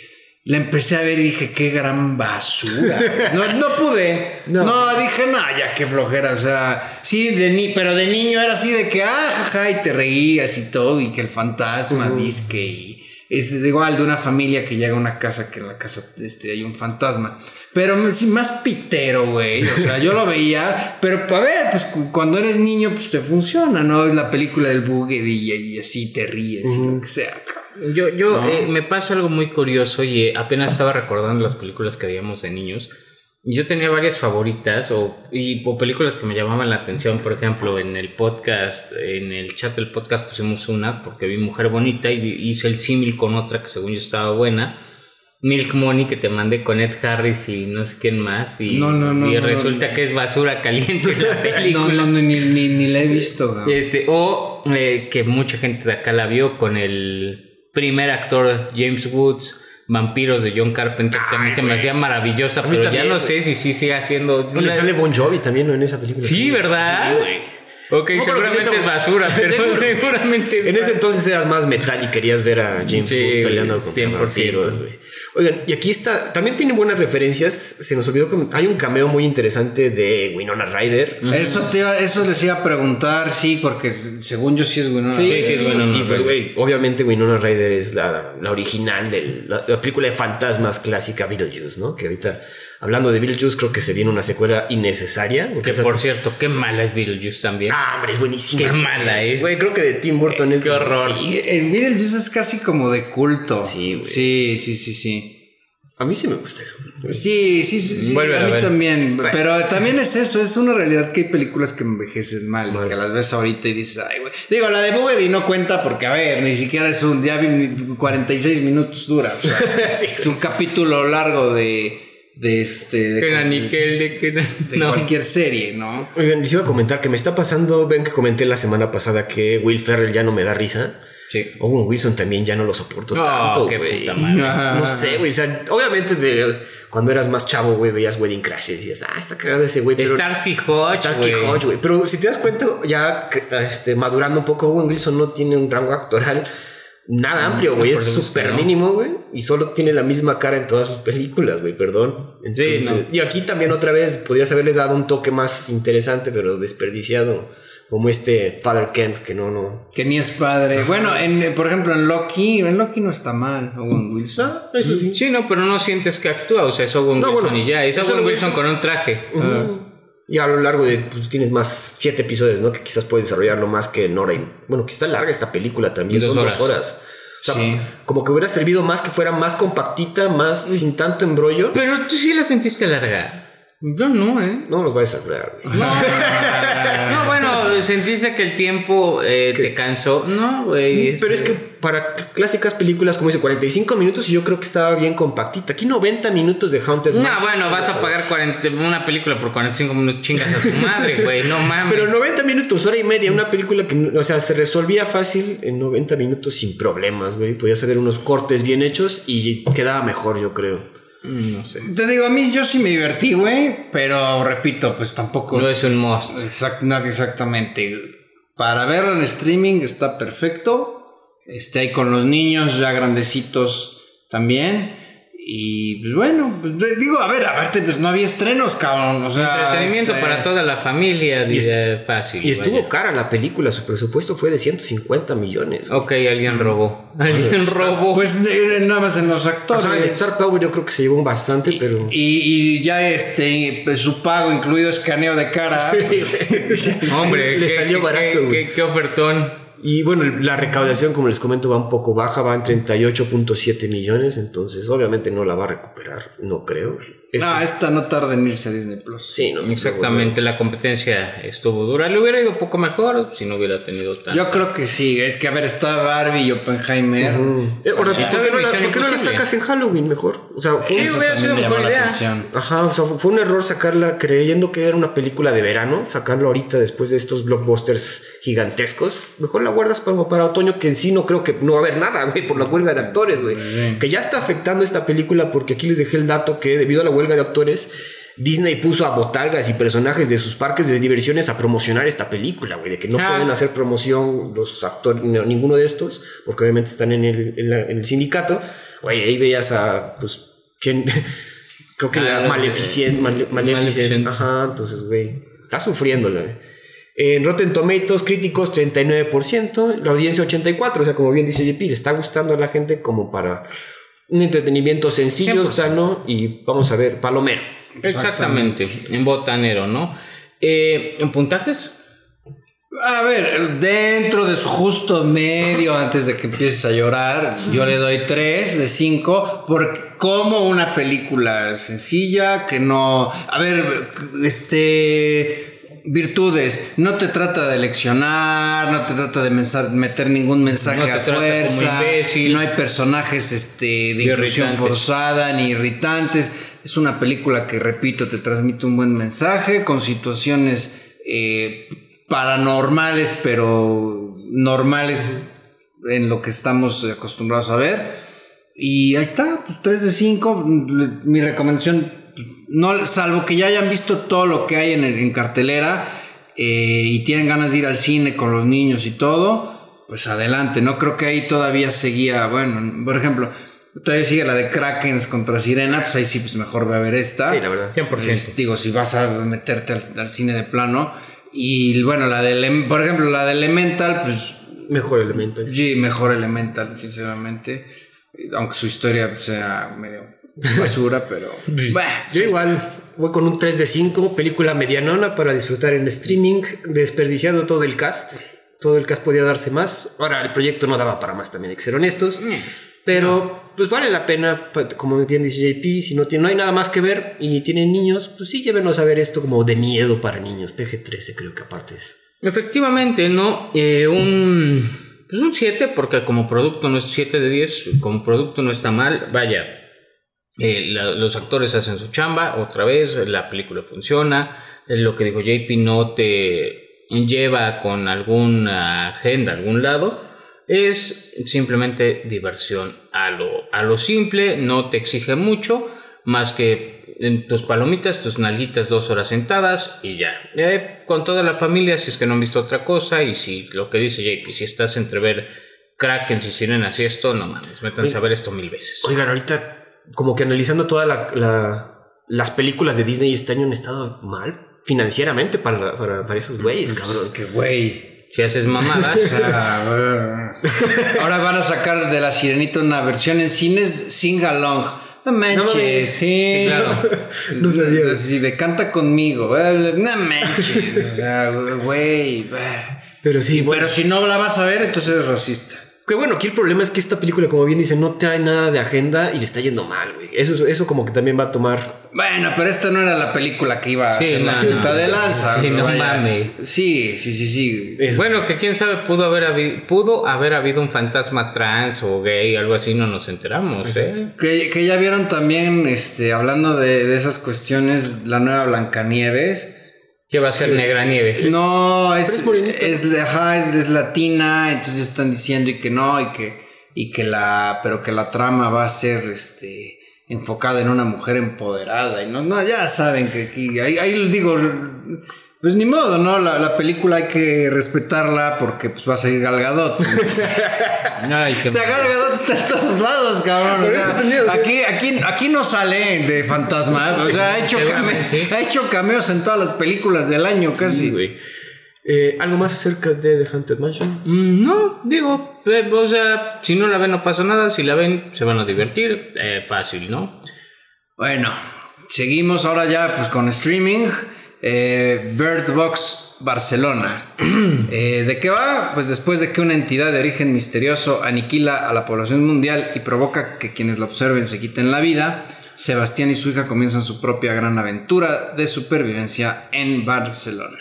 la empecé a ver y dije, qué gran basura. [LAUGHS] No, no pude. No. dije, no, ya qué flojera. O sea, sí, de ni, pero de niño era así de que, ah, jaja, y te reías y todo, y que el fantasma, disque, y es igual de una familia que llega a una casa que en la casa este, hay un fantasma. Pero más pitero, güey. O sea, yo lo [LAUGHS] veía, pero a ver, pues cu- cuando eres niño, pues te funciona, ¿no? Es la película del y, y así te ríes y lo que sea. cabrón. Yo, yo eh, me pasa algo muy curioso y eh, apenas estaba recordando las películas que veíamos de niños. Yo tenía varias favoritas o, y, o películas que me llamaban la atención. Por ejemplo, en el podcast, en el chat del podcast pusimos una porque vi Mujer Bonita y hice el símil con otra que según yo estaba buena. Milk Money que te mandé con Ed Harris y no sé quién más. Y, No, no, no, y no, resulta no. que es basura caliente la [LAUGHS] película. No, no, ni, ni, ni la he visto. Este, o eh, que mucha gente de acá la vio con el primer actor James Woods, Vampiros de John Carpenter, que a mí se me hacía maravillosa, pero ya no sé si sí sigue haciendo. Bueno, y sale Bon Jovi también ¿no? en esa película. Sí, ¿verdad? Sí, güey. Ok, No, seguramente es basura, [LAUGHS] pero Seguro. seguramente. es En ese entonces eras más metal y querías ver a James Sí, Woods peleando contra 100%. vampiros, güey. Oigan, y aquí está, también tiene buenas referencias. Se nos olvidó que hay un cameo muy interesante de Winona Ryder. Eso, te iba- eso les iba a preguntar, sí, porque según yo sí es Winona sí, es Winona y Ryder. obviamente Winona Ryder es la, la original de la, la película de fantasmas clásica Beetlejuice, ¿no? Que ahorita, hablando de Beetlejuice, creo que se viene una secuela innecesaria. porque Que esa- por cierto, qué mala es Beetlejuice también. Ah, hombre, es buenísima. Qué mala es. Güey, creo que de Tim Burton es... Qué horror. Sí, El Beetlejuice es casi como de culto. Sí, güey. Sí, sí, sí, sí. a mí sí me gusta eso. Sí, sí, sí, sí, a mí a ver. también. Pero también es eso, es una realidad que hay películas que envejecen mal, y que las ves ahorita y dices, ay, güey. Digo, la de Boogedy no cuenta porque, a ver, ni siquiera es un, ya vi 46 minutos dura. o sea, [LAUGHS] Es un capítulo largo de, de este. De, Kenan y Kel, de Kenan- de no. cualquier serie, ¿no? Oigan, les iba a comentar que me está pasando, ven que comenté la semana pasada que Will Ferrell ya no me da risa. Sí. Owen Wilson también ya no lo soporto No, tanto, qué güey. puta madre. Ajá. No sé, güey. O sea, obviamente de cuando eras más chavo, güey, veías Wedding Crashes y decías, ah, está cagado ese güey. pero- Starsky Hodge. Starsky güey. Hodge, güey. Pero si te das cuenta, ya que, este, madurando un poco, Owen Wilson no tiene un rango actoral nada amplio, güey. Es súper no. mínimo, güey. Y solo tiene la misma cara en todas sus películas, güey. Perdón. Entonces, no. Y aquí también otra vez podrías haberle dado un toque más interesante, pero desperdiciado. Como este Father Kent, que no, no. Que ni es padre. Bueno, en, por ejemplo, en Loki, en Loki no está mal, Owen Wilson. Ah, eso sí. Sí, no, pero no sientes que actúa, o sea, es Owen No, Wilson bueno, y ya. Es Owen Wilson Wilson. con un traje. Y a lo largo de, pues tienes más siete episodios, ¿no? Que quizás puedes desarrollarlo más que en hora y... Bueno, que está larga esta película también, Dos son horas. dos horas. O sea, Sí. como que hubiera servido más que fuera más compactita, más sin tanto embrollo. Pero tú sí la sentiste larga. Yo no, ¿eh? No nos vayas a creer, güey. No, sentiste que el tiempo eh, te cansó. No, güey. Pero es que para cl- clásicas películas, como dice, 45 minutos y yo creo que estaba bien compactita. Aquí 90 minutos de Haunted No, Mansion. bueno, vas a pagar 40 una película por 45 minutos, chingas a tu madre, güey. No [LAUGHS] mames. Pero 90 minutos, hora y media, una película que, o sea, se resolvía fácil en 90 minutos sin problemas, güey. Podías hacer unos cortes bien hechos y quedaba mejor, yo creo. Mm, No sé. Te digo, a mí yo sí me divertí, güey, pero repito, pues tampoco. No es un must. Exact- no, exactamente. Para verlo en streaming está perfecto. Este, ahí con los niños ya grandecitos también. Y pues bueno, pues digo, a ver, aparte, pues no había estrenos, cabrón. O sea. Entretenimiento este, para toda la familia, Y es- diría fácil. Y estuvo vaya. cara la película, su presupuesto fue de 150 millones. Ok, alguien robó. Alguien robó. Pues nada más en los actores. Ajá, Star Power yo creo que se llevó bastante, pero... Y, y ya este, pues, su pago, incluido escaneo de cara. [LAUGHS] pues, Hombre, le qué- salió qué- barato, qué- qué ofertón. Y bueno, la recaudación, como les comento, va un poco baja, va en 38.7 millones, entonces obviamente no la va a recuperar, no creo. Ah, esta no tarda en irse a Disney Plus. Sí, no. Exactamente, la competencia estuvo dura. Le hubiera ido un poco mejor si no hubiera tenido tan. Yo creo que sí, es que a ver, está Barbie y Oppenheimer. Eh, ahora, Y ¿por qué, no la, Misión por qué no la Imposible. sacas en Halloween mejor? O sea, fue, Sí, hubiera también sido me mejor llamó la idea. atención. Ajá, o sea, fue un error sacarla creyendo que era una película de verano, sacarlo ahorita después de estos blockbusters gigantescos. Mejor la guardas para, para otoño, que en sí no creo que no va a haber nada, güey, por la huelga de actores, güey. Que ya está afectando esta película porque aquí les dejé el dato que debido a la huelga de actores, Disney puso a botargas y personajes de sus parques de diversiones a promocionar esta película, güey, de que no Ah. pueden hacer promoción los actores, no, ninguno de estos, porque obviamente están en el, en la- en el sindicato. Güey, ahí veías a, pues, ¿quién? [LAUGHS] Creo que Ah, la la- Maleficent, Male- Maleficent. Maleficent. Ajá, entonces, güey, está sufriéndolo, güey. En Rotten Tomatoes, críticos 39%, la audiencia 84%, o sea, como bien dice JP, le está gustando a la gente como para un entretenimiento sencillo, 100%. sano y vamos a ver, palomero. Exactamente, en botanero, ¿no? Eh, ¿En puntajes? A ver, dentro de su justo medio, antes de que empieces a llorar, yo le doy 3 de 5, porque como una película sencilla, que no... A ver, este... Virtudes, no te trata de leccionar, no te trata de meter ningún mensaje No a fuerza, no hay personajes este, de inclusión forzada ni irritantes. Es una película que, repito, te transmite un buen mensaje con situaciones eh, paranormales, pero normales en lo que estamos acostumbrados a ver. Y ahí está, pues 3 de 5. Mi recomendación, no, salvo que ya hayan visto todo lo que hay en, el- en cartelera eh, y tienen ganas de ir al cine con los niños y todo, pues adelante. No creo que ahí todavía seguía, bueno, por ejemplo, todavía sigue la de Krakens contra Sirena, pues ahí sí, pues mejor ve a ver esta. Sí, la verdad. 100%. Es- digo, si vas a meterte al, al cine de plano. Y bueno, la de, Ele- por ejemplo, la de Elemental, pues Mejor elemento. Sí, mejor Elemental, sinceramente. Aunque su historia sea medio basura, pero. [LAUGHS] Bah, Yo igual voy con un 3 de 5, película medianona para disfrutar en streaming, desperdiciado todo el cast. Todo el cast podía darse más. Ahora, el proyecto no daba para más también, hay que ser honestos. Pero, pues vale la pena, como bien dice JP, si no, tiene, no hay nada más que ver y tienen niños, pues sí, llévenos a ver esto como de miedo para niños. PG-13 creo que aparte es. Efectivamente, ¿no? Eh, un. Pues un 7, porque como producto no es 7 de 10, como producto no está mal. Vaya, eh, la- los actores hacen su chamba, otra vez, la película funciona. Es lo que dijo JP, no te lleva con alguna agenda a algún lado. Es simplemente diversión a lo, a lo simple, no te exige mucho, más que en tus palomitas, tus nalguitas dos horas sentadas y ya. Eh, con toda la familia, si es que no han visto otra cosa, y si lo que dice JP, si estás entre ver Kraken y sirenas y esto, no mames, métanse a ver esto mil veces. Oigan, ahorita, como que analizando todas la, la- las películas de Disney este año han estado mal financieramente para, para, para esos güeyes, cabrón. Es que, güey. Si haces mamadas, [LAUGHS] Ah, [LAUGHS] Ahora van a sacar de la sirenita una versión en cines sing along. No manches, mames. sí. claro. [LAUGHS] No sabía. De, sí, de canta conmigo. eh, No manches. O sea, güey. Pero sí, bueno. Pero si no la vas a ver, entonces eres racista. Que bueno, aquí el problema es que esta película, como bien dice, no trae nada de agenda y le está yendo mal, güey. Eso, eso como que también va a tomar. Bueno, pero esta no era la película que iba a Sí, ser la no, punta no. de lanza. Sí, no vaya. mames. Sí, sí, sí, sí. Eso. Bueno, que quién sabe, pudo haber, habi- pudo haber habido un fantasma trans o gay, algo así, no nos enteramos, ¿eh? Que, que ya vieron también, este, hablando de, de esas cuestiones, la nueva Blancanieves. Que va a ser Negra Nieves. No, es, es morenita. es, de- ajá, es, es latina, entonces están diciendo y que no, y que, y que la, pero que la trama va a ser, este, enfocada en una mujer empoderada, y no, no, ya saben que aquí, ahí, ahí digo, pues ni modo, ¿no? La, la película hay que respetarla porque pues va a salir Gal Gadot. [LAUGHS] Ay, O sea, Gal Gadot está en todos lados, cabrón. O sea, aquí, aquí, aquí no sale de fantasma. O sea, ha hecho, sí. ha hecho cameos en todas las películas del año, casi. güey. Eh, ¿Algo más acerca de The Haunted Mansion? Mm, No, digo, eh, o sea, si no la ven no pasa nada, si la ven se van a divertir, eh, fácil, ¿no? Bueno, seguimos ahora ya pues con streaming. Eh, Bird Box Barcelona. [CLEARS THROAT] Eh, ¿De qué va? Pues después de que una entidad de origen misterioso aniquila a la población mundial y provoca que quienes la observen se quiten la vida, Sebastián y su hija comienzan su propia gran aventura de supervivencia en Barcelona.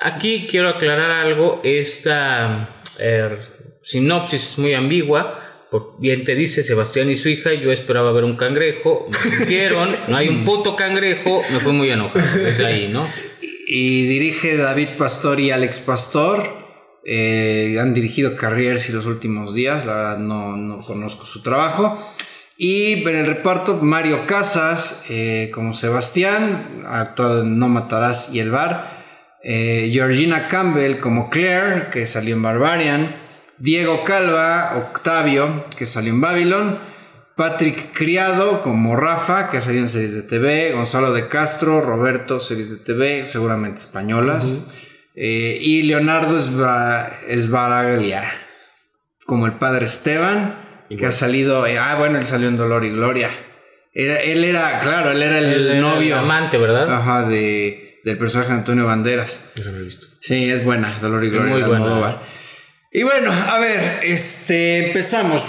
Aquí quiero aclarar algo. Esta eh, sinopsis es muy ambigua. Por- Bien te dice Sebastián y su hija, yo esperaba ver un cangrejo, me mintieron, no [LAUGHS] hay un puto cangrejo, me fui muy enojado desde ahí, ¿no? Y dirige David Pastor y Alex Pastor. Eh, han dirigido Carriers y los últimos días. La verdad no, no conozco su trabajo. Y en el reparto Mario Casas eh, como Sebastián, ha actuado en No Matarás y El Bar. Eh, Georgina Campbell como Claire, que salió en Barbarian. Diego Calva, Octavio, que salió en Babylon. Patrick Criado como Rafa, que ha salido en series de TV. Gonzalo de Castro, Roberto, series de TV, seguramente españolas. Eh, y Leonardo Esbra- Esbaraglia, como el padre Esteban, que ha salido. eh, ah, bueno, él salió en Dolor y Gloria. Era, él era, claro, él era el Él era novio. el amante, ¿verdad? Ajá, de, del personaje de Antonio Banderas. Eso lo he visto. Sí, es buena, Dolor y Gloria muy de buena. Y bueno, a ver, este, empezamos.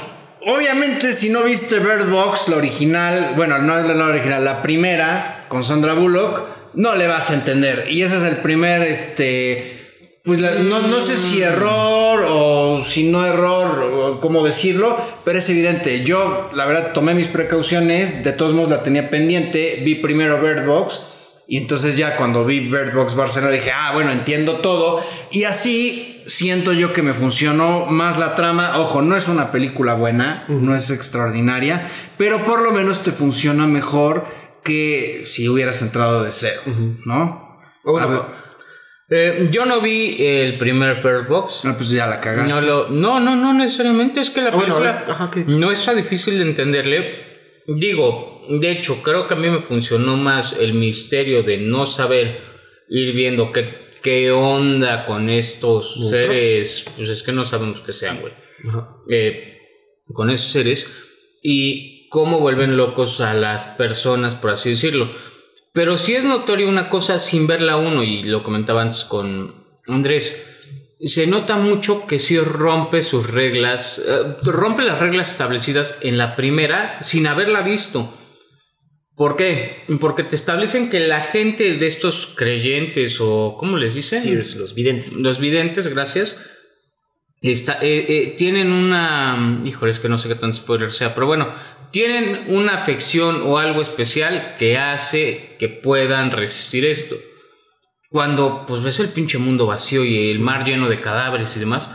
Obviamente, si no viste Bird Box, la original, bueno, no es la original, la primera, con Sandra Bullock, no le vas a entender. Y ese es el primer, este, pues la- no, no sé si error o si no error, o cómo decirlo, pero es evidente. Yo, la verdad, tomé mis precauciones, de todos modos la tenía pendiente, vi primero Bird Box. Y entonces ya cuando vi Bird Box Barcelona dije, ah, bueno, entiendo todo. Y así siento yo que me funcionó más la trama. Ojo, no es una película buena, no es extraordinaria, pero por lo menos te funciona mejor que si hubieras entrado de cero, ¿no? Bueno, A ver, Eh, yo no vi el primer Bird Box. ah, pues ya la cagaste. No, lo- no, no, no necesariamente es que la bueno, a película no está difícil de entenderle. Digo, de hecho, creo que a mí me funcionó más el misterio de no saber ir viendo qué, qué onda con estos seres. Pues es que no sabemos qué sean, güey. Eh, con esos seres y cómo vuelven locos a las personas, por así decirlo. Pero sí es notorio una cosa sin verla uno, y lo comentaba antes con Andrés. Se nota mucho que sí rompe sus reglas, eh, rompe las reglas establecidas en la primera sin haberla visto. ¿Por qué? Porque te establecen que la gente de estos creyentes o ¿cómo les dicen? Sears, los videntes. Los videntes, gracias. Está, eh, eh, tienen una. Híjole, es que no sé qué tan spoiler sea, pero bueno, tienen una afección o algo especial que hace que puedan resistir esto. Cuando pues ves el pinche mundo vacío y el mar lleno de cadáveres y demás,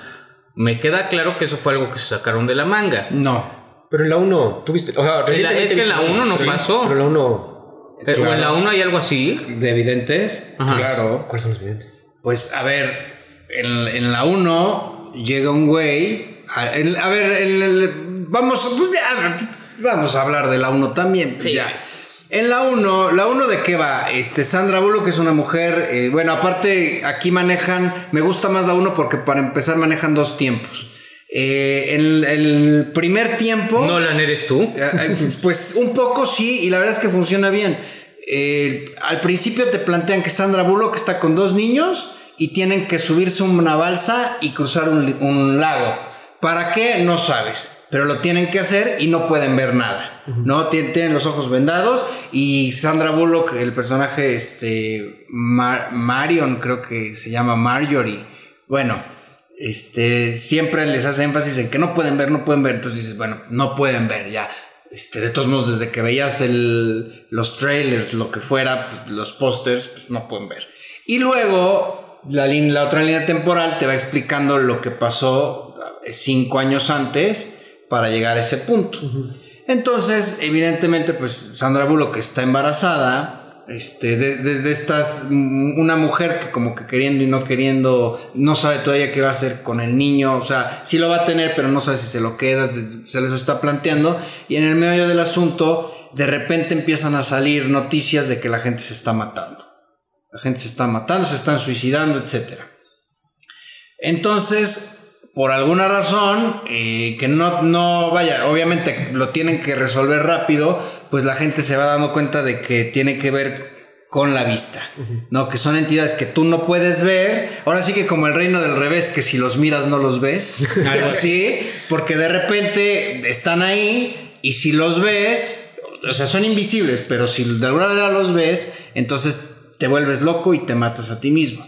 me queda claro que eso fue algo que se sacaron de la manga. No. Pero en la 1, tuviste. O sea, es que en la viste- 1 no Sí, pasó. Pero en la 1. Eh, ¿O en la 1 hay algo así? ¿De evidentes? Ajá. Claro. ¿Cuáles son los videntes? Pues a ver, en, en la 1 llega un güey. A, el- a ver, el- vamos, pues ya, vamos a hablar de la 1 también. pues ya. En la 1, ¿la 1 de qué va? Este, Sandra Bullock es una mujer. eh, bueno, aparte, aquí manejan. Me gusta más la 1 porque para empezar manejan dos tiempos. Eh, en el primer tiempo. Nolan, ¿eres tú? Eh, eh, Pues un poco sí, y la verdad es que funciona bien. Eh, al principio te plantean que Sandra Bullock está con dos niños y tienen que subirse a una balsa y cruzar un, lago. ¿Para qué? No sabes, pero lo tienen que hacer y no pueden ver nada. ¿no? Tien- Tienen los ojos vendados y Sandra Bullock, el personaje este, Mar- Marion, creo que se llama Marjorie. Bueno, este, siempre les hace énfasis en que no pueden ver, no pueden ver. Entonces dices, bueno, no pueden ver ya. Este, de todos modos, desde que veías el, los trailers, lo que fuera, pues, los pósters, pues no pueden ver. Y luego, la, la otra línea temporal te va explicando lo que pasó eh, cinco años antes para llegar a ese punto. Entonces, evidentemente, pues Sandra Bullock está embarazada. Este, de, estas, mm, una mujer que como que queriendo y no queriendo, no sabe todavía qué va a hacer con el niño, o sea, sí lo va a tener, pero no sabe si se lo queda, se les está planteando, y en el medio del asunto, de repente empiezan a salir noticias de que la gente se está matando. La gente se está matando, se están suicidando, etcétera. Entonces, por alguna razón, eh, que no, no, vaya, obviamente lo tienen que resolver rápido, pues la gente se va dando cuenta de que tiene que ver con la vista, ¿no? Que son entidades que tú no puedes ver. Ahora sí que como el reino del revés, que si los miras no los ves, [LAUGHS] algo así, porque de repente están ahí y si los ves, o sea, son invisibles, pero si de alguna manera los ves, entonces te vuelves loco y te matas a ti mismo.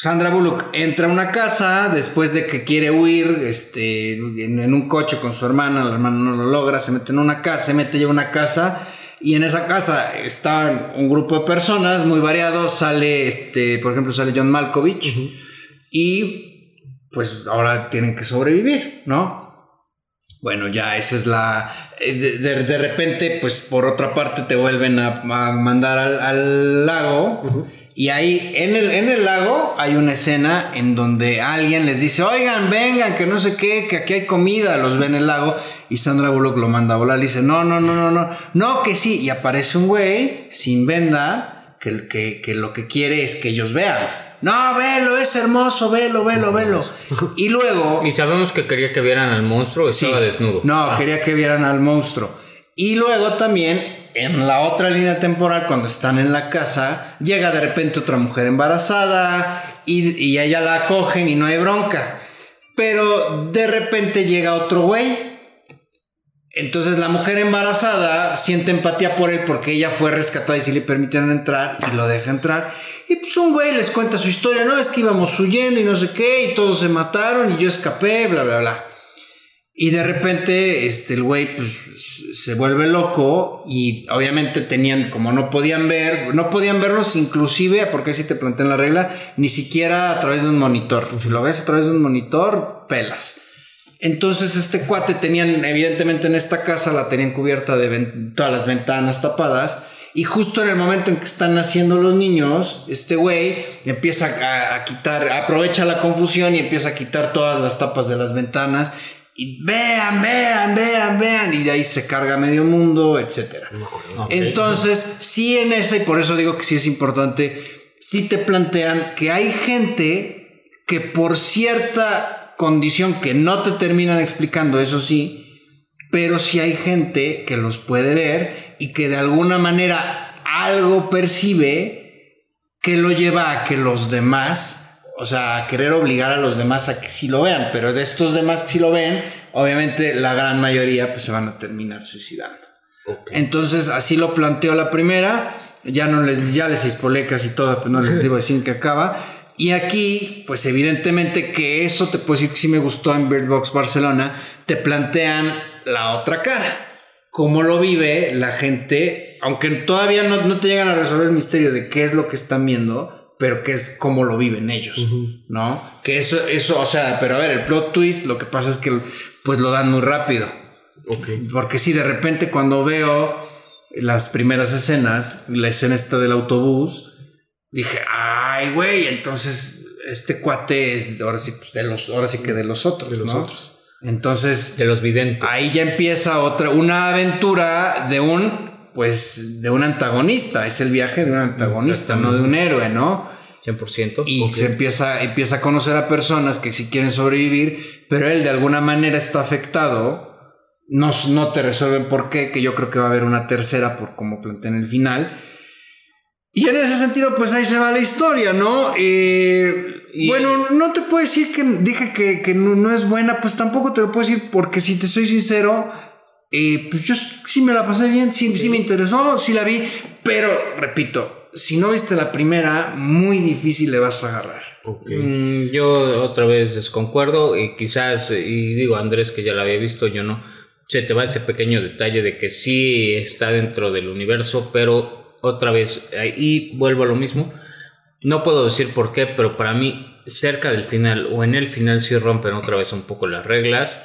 Sandra Bullock entra a una casa después de que quiere huir este, en, en un coche con su hermana, la hermana no lo logra, se mete en una casa, se mete ya a una casa y en esa casa está un grupo de personas muy variados, sale este, por ejemplo, sale John Malkovich y pues ahora tienen que sobrevivir, ¿no? Bueno, ya esa es la... eh, De, de- de repente, pues por otra parte te vuelven a, a mandar al, al lago. Y ahí en el, en el lago hay una escena en donde alguien les dice, oigan, vengan, que no sé qué, que aquí hay comida, los ve en el lago. Y Sandra Bullock lo manda a volar, le dice, no, no, no, no, no, no, que sí. Y aparece un güey sin venda que, que, que lo que quiere es que ellos vean. No, velo, es hermoso, velo, velo, velo. Y luego... [LAUGHS] Y sabemos que quería que vieran al monstruo, estaba Sí. desnudo. No, Ah. quería que vieran al monstruo. Y luego también, en la otra línea temporal, cuando están en la casa, llega de repente otra mujer embarazada y, y ella la acogen y no hay bronca. Pero de repente llega otro güey. Entonces la mujer embarazada siente empatía por él porque ella fue rescatada y si le permitieron entrar y lo deja entrar. Y pues un güey les cuenta su historia, no, es que íbamos huyendo y no sé qué y todos se mataron y yo escapé, bla, bla, bla. Y de repente, este, el güey, pues, se vuelve loco y obviamente tenían, como no podían ver, no podían verlos inclusive, porque así te plantean la regla, ni siquiera a través de un monitor. Si lo ves a través de un monitor, pelas. Entonces este cuate tenían, evidentemente en esta casa la tenían cubierta de todas las ventanas tapadas. Y justo en el momento en que están naciendo los niños, este güey empieza a quitar, aprovecha la confusión y empieza a quitar todas las tapas de las ventanas. Y vean, vean, vean, vean. Y de ahí se carga medio mundo, etcétera. Entonces, sí en esa, y por eso digo que sí es importante, sí te plantean que hay gente que por cierta condición que no te terminan explicando, eso sí, pero sí hay gente que los puede ver y que de alguna manera algo percibe que lo lleva a que los demás, o sea, querer obligar a los demás a que sí lo vean, pero de estos demás que sí lo ven, obviamente la gran mayoría pues se van a terminar suicidando. Entonces así lo planteó la primera, ya no les, ya les hispolé casi todo, pues no les [LAUGHS] digo decir que acaba. Y aquí, pues evidentemente que eso te puedo decir que sí me gustó en Bird Box Barcelona, te plantean la otra cara. Cómo lo vive la gente, aunque todavía no, no te llegan a resolver el misterio de qué es lo que están viendo, pero que es cómo lo viven ellos, ¿no? Que eso, eso, o sea, pero a ver, el plot twist, lo que pasa es que pues lo dan muy rápido. Ok. Porque si de repente cuando veo las primeras escenas, la escena esta del autobús, dije, ay, güey, entonces este cuate es ahora sí, pues, de los, ahora sí que de los otros, De los ¿no? otros. Entonces, De los videntes. ahí ya empieza otra, una aventura de un, pues, de un antagonista. Es el viaje de un antagonista, no de un héroe, ¿no? 100%. Y Ok. se empieza, empieza a conocer a personas que sí quieren sobrevivir, pero él de alguna manera está afectado. No, no te resuelven por qué, que yo creo que va a haber una tercera por como planteé en el final. Y en ese sentido, pues ahí se va la historia, ¿no? Eh, Y- Bueno, no te puedo decir que dije que, que no, no es buena, pues tampoco te lo puedo decir porque si te soy sincero, eh, pues yo sí me la pasé bien, sí, sí me interesó, sí la vi, pero repito, si no viste la primera, muy difícil le vas a agarrar. Ok. Mm, yo otra vez desconcuerdo y quizás, y digo Andrés que ya la había visto, yo no, se te va ese pequeño detalle de que sí está dentro del universo, pero otra vez, ahí vuelvo a lo mismo, no puedo decir por qué, pero para mí cerca del final o en el final sí rompen otra vez un poco las reglas.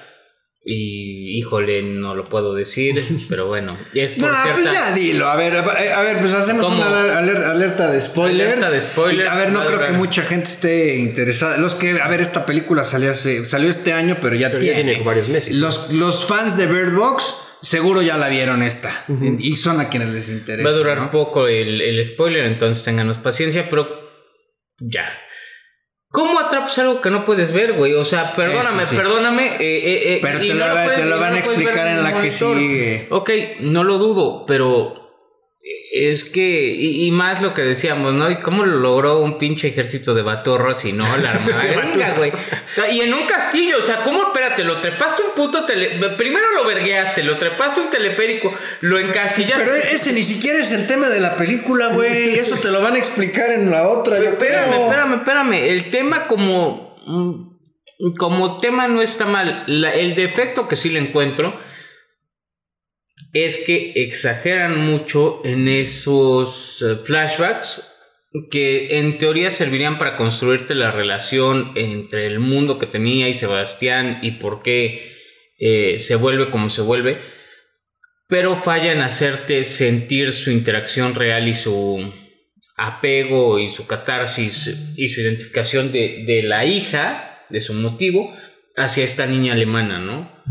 Y híjole, no lo puedo decir, [LAUGHS] pero bueno, es por No, cierta- pues ya dilo. A ver, a a ver, pues hacemos ¿Cómo? una aler- alerta de spoilers. Alerta de spoilers. Y, a ver, no creo que mucha gente esté interesada. Los que, a ver, esta película salió hace, salió este año, pero ya Pero ya tiene. tiene varios meses. Los, los fans de Bird Box seguro ya la vieron esta. Y son a quienes les interesa. Va a durar ¿no? poco el, el spoiler, entonces ténganos paciencia, pero ya. ¿Cómo atrapas algo que no puedes ver, güey? O sea, perdóname, sí. perdóname. eh, eh, eh, Pero te no lo va- puedes- te lo no van a explicar en la que sigue. Ok, no lo dudo, pero Es que, y, más lo que decíamos, ¿no? ¿Y cómo lo logró un pinche ejército de batorros y no la [LAUGHS] armada gringa, güey? y en un castillo, o sea, ¿cómo, espérate, lo trepaste un puto tele... Primero lo vergueaste, lo trepaste un teleférico, lo encasillaste... Pero ese ni siquiera es el tema de la película, güey. [LAUGHS] Eso te lo van a explicar en la otra, yo espérame, Espérame, espérame, El tema como... Mm, como tema no está mal. el defecto que sí le encuentro es que exageran mucho en esos eh, flashbacks que en teoría servirían para construirte la relación entre el mundo que tenía y Sebastián y por qué eh, se vuelve como se vuelve, pero falla en hacerte sentir su interacción real y su apego y su catarsis y su identificación de, de la hija, de su motivo, hacia esta niña alemana, ¿no?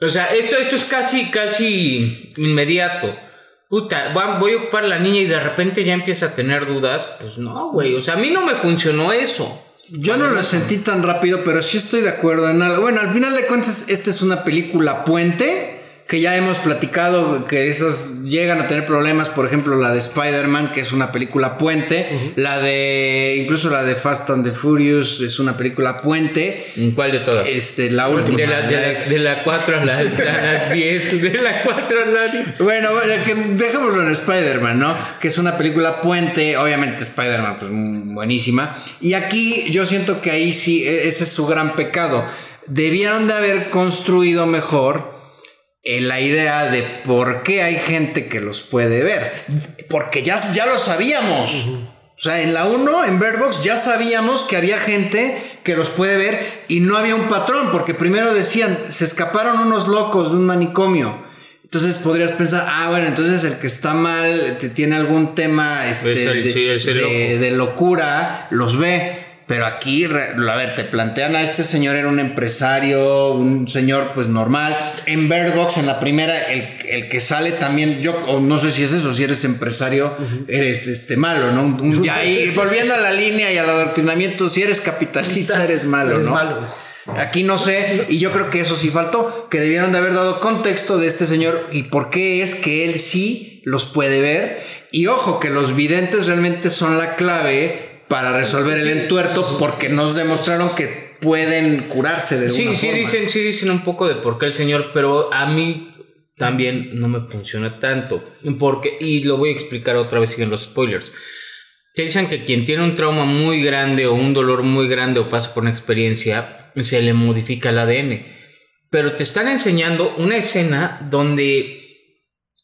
O sea, esto, esto es casi, casi inmediato. Puta, voy a ocupar a la niña y de repente ya empieza a tener dudas. Pues no, güey. O sea, a mí no me funcionó eso. Yo no lo sentí tan rápido, pero sí estoy de acuerdo en algo. Bueno, al final de cuentas, esta es una película puente que ya hemos platicado que esas llegan a tener problemas, por ejemplo la de Spider-Man, que es una película puente, la de incluso la de Fast and the Furious es una película puente. ¿Cuál de todas? Este, la última. De la, 4 a la, 10, [LAUGHS] de la 4 a la 10. Bueno, dejémoslo en Spider-Man, ¿no? Que es una película puente, obviamente Spider-Man pues buenísima, y aquí yo siento que ahí sí e, ese es su gran pecado. Debieron de haber construido mejor la idea de por qué hay gente que los puede ver. Porque ya, ya lo sabíamos. O sea, en la 1, en Birdbox, ya sabíamos que había gente que los puede ver y no había un patrón, porque primero decían, se escaparon unos locos de un manicomio. Entonces podrías pensar, ah, bueno, entonces el que está mal, tiene algún tema este, de, locura, los ve. Pero aquí, a ver, te plantean a este señor era un empresario, un señor pues normal. En Bird Box, en la primera, el, que sale también, yo no sé si es eso, si eres empresario, eres este malo, ¿no? ya ahí, [LAUGHS] volviendo a la línea y al adoctrinamiento, si eres capitalista, eres malo, eres malo. Aquí no sé, y yo creo que eso sí faltó, que debieron de haber dado contexto de este señor y por qué es que él sí los puede ver. Y ojo, que los videntes realmente son la clave para resolver el entuerto porque nos demostraron que pueden curarse de sí, sí dicen sí dicen un poco de por qué el señor pero a mí también no me funciona tanto porque y lo voy a explicar otra vez siguen los spoilers. Te dicen que quien tiene un trauma muy grande o un dolor muy grande o pasa por una experiencia se le modifica el ADN pero te están enseñando una escena donde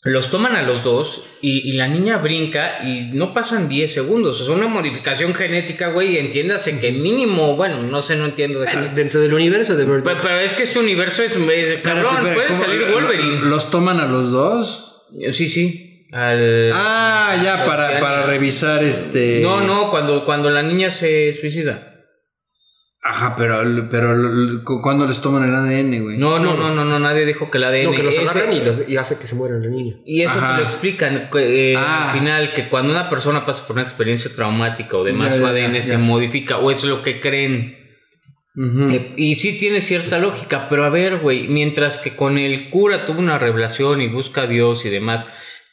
los toman a los dos y, la niña brinca y no pasan 10 segundos. O sea, una modificación genética, güey, entiéndase que mínimo, bueno, no sé, no entiendo de Dentro del universo de Bird pero, es que este universo es, cabrón, puede salir Wolverine. ¿Los toman a los dos? Sí, sí. ah, ya, para, para revisar este... No, no, cuando, cuando la niña se suicida. Ajá, pero, pero ¿cuándo les toman el ADN, güey? No, no, no, no, no, nadie dijo que el ADN. No, que los agarran y, los, y, hace que se muera el niño. Y eso te lo explican eh, al ah. final, que cuando una persona pasa por una experiencia traumática o demás, su ADN se modifica, o es lo que creen. Eh, y sí tiene cierta lógica, pero a ver, güey, mientras que con el cura tuvo una revelación y busca a Dios y demás,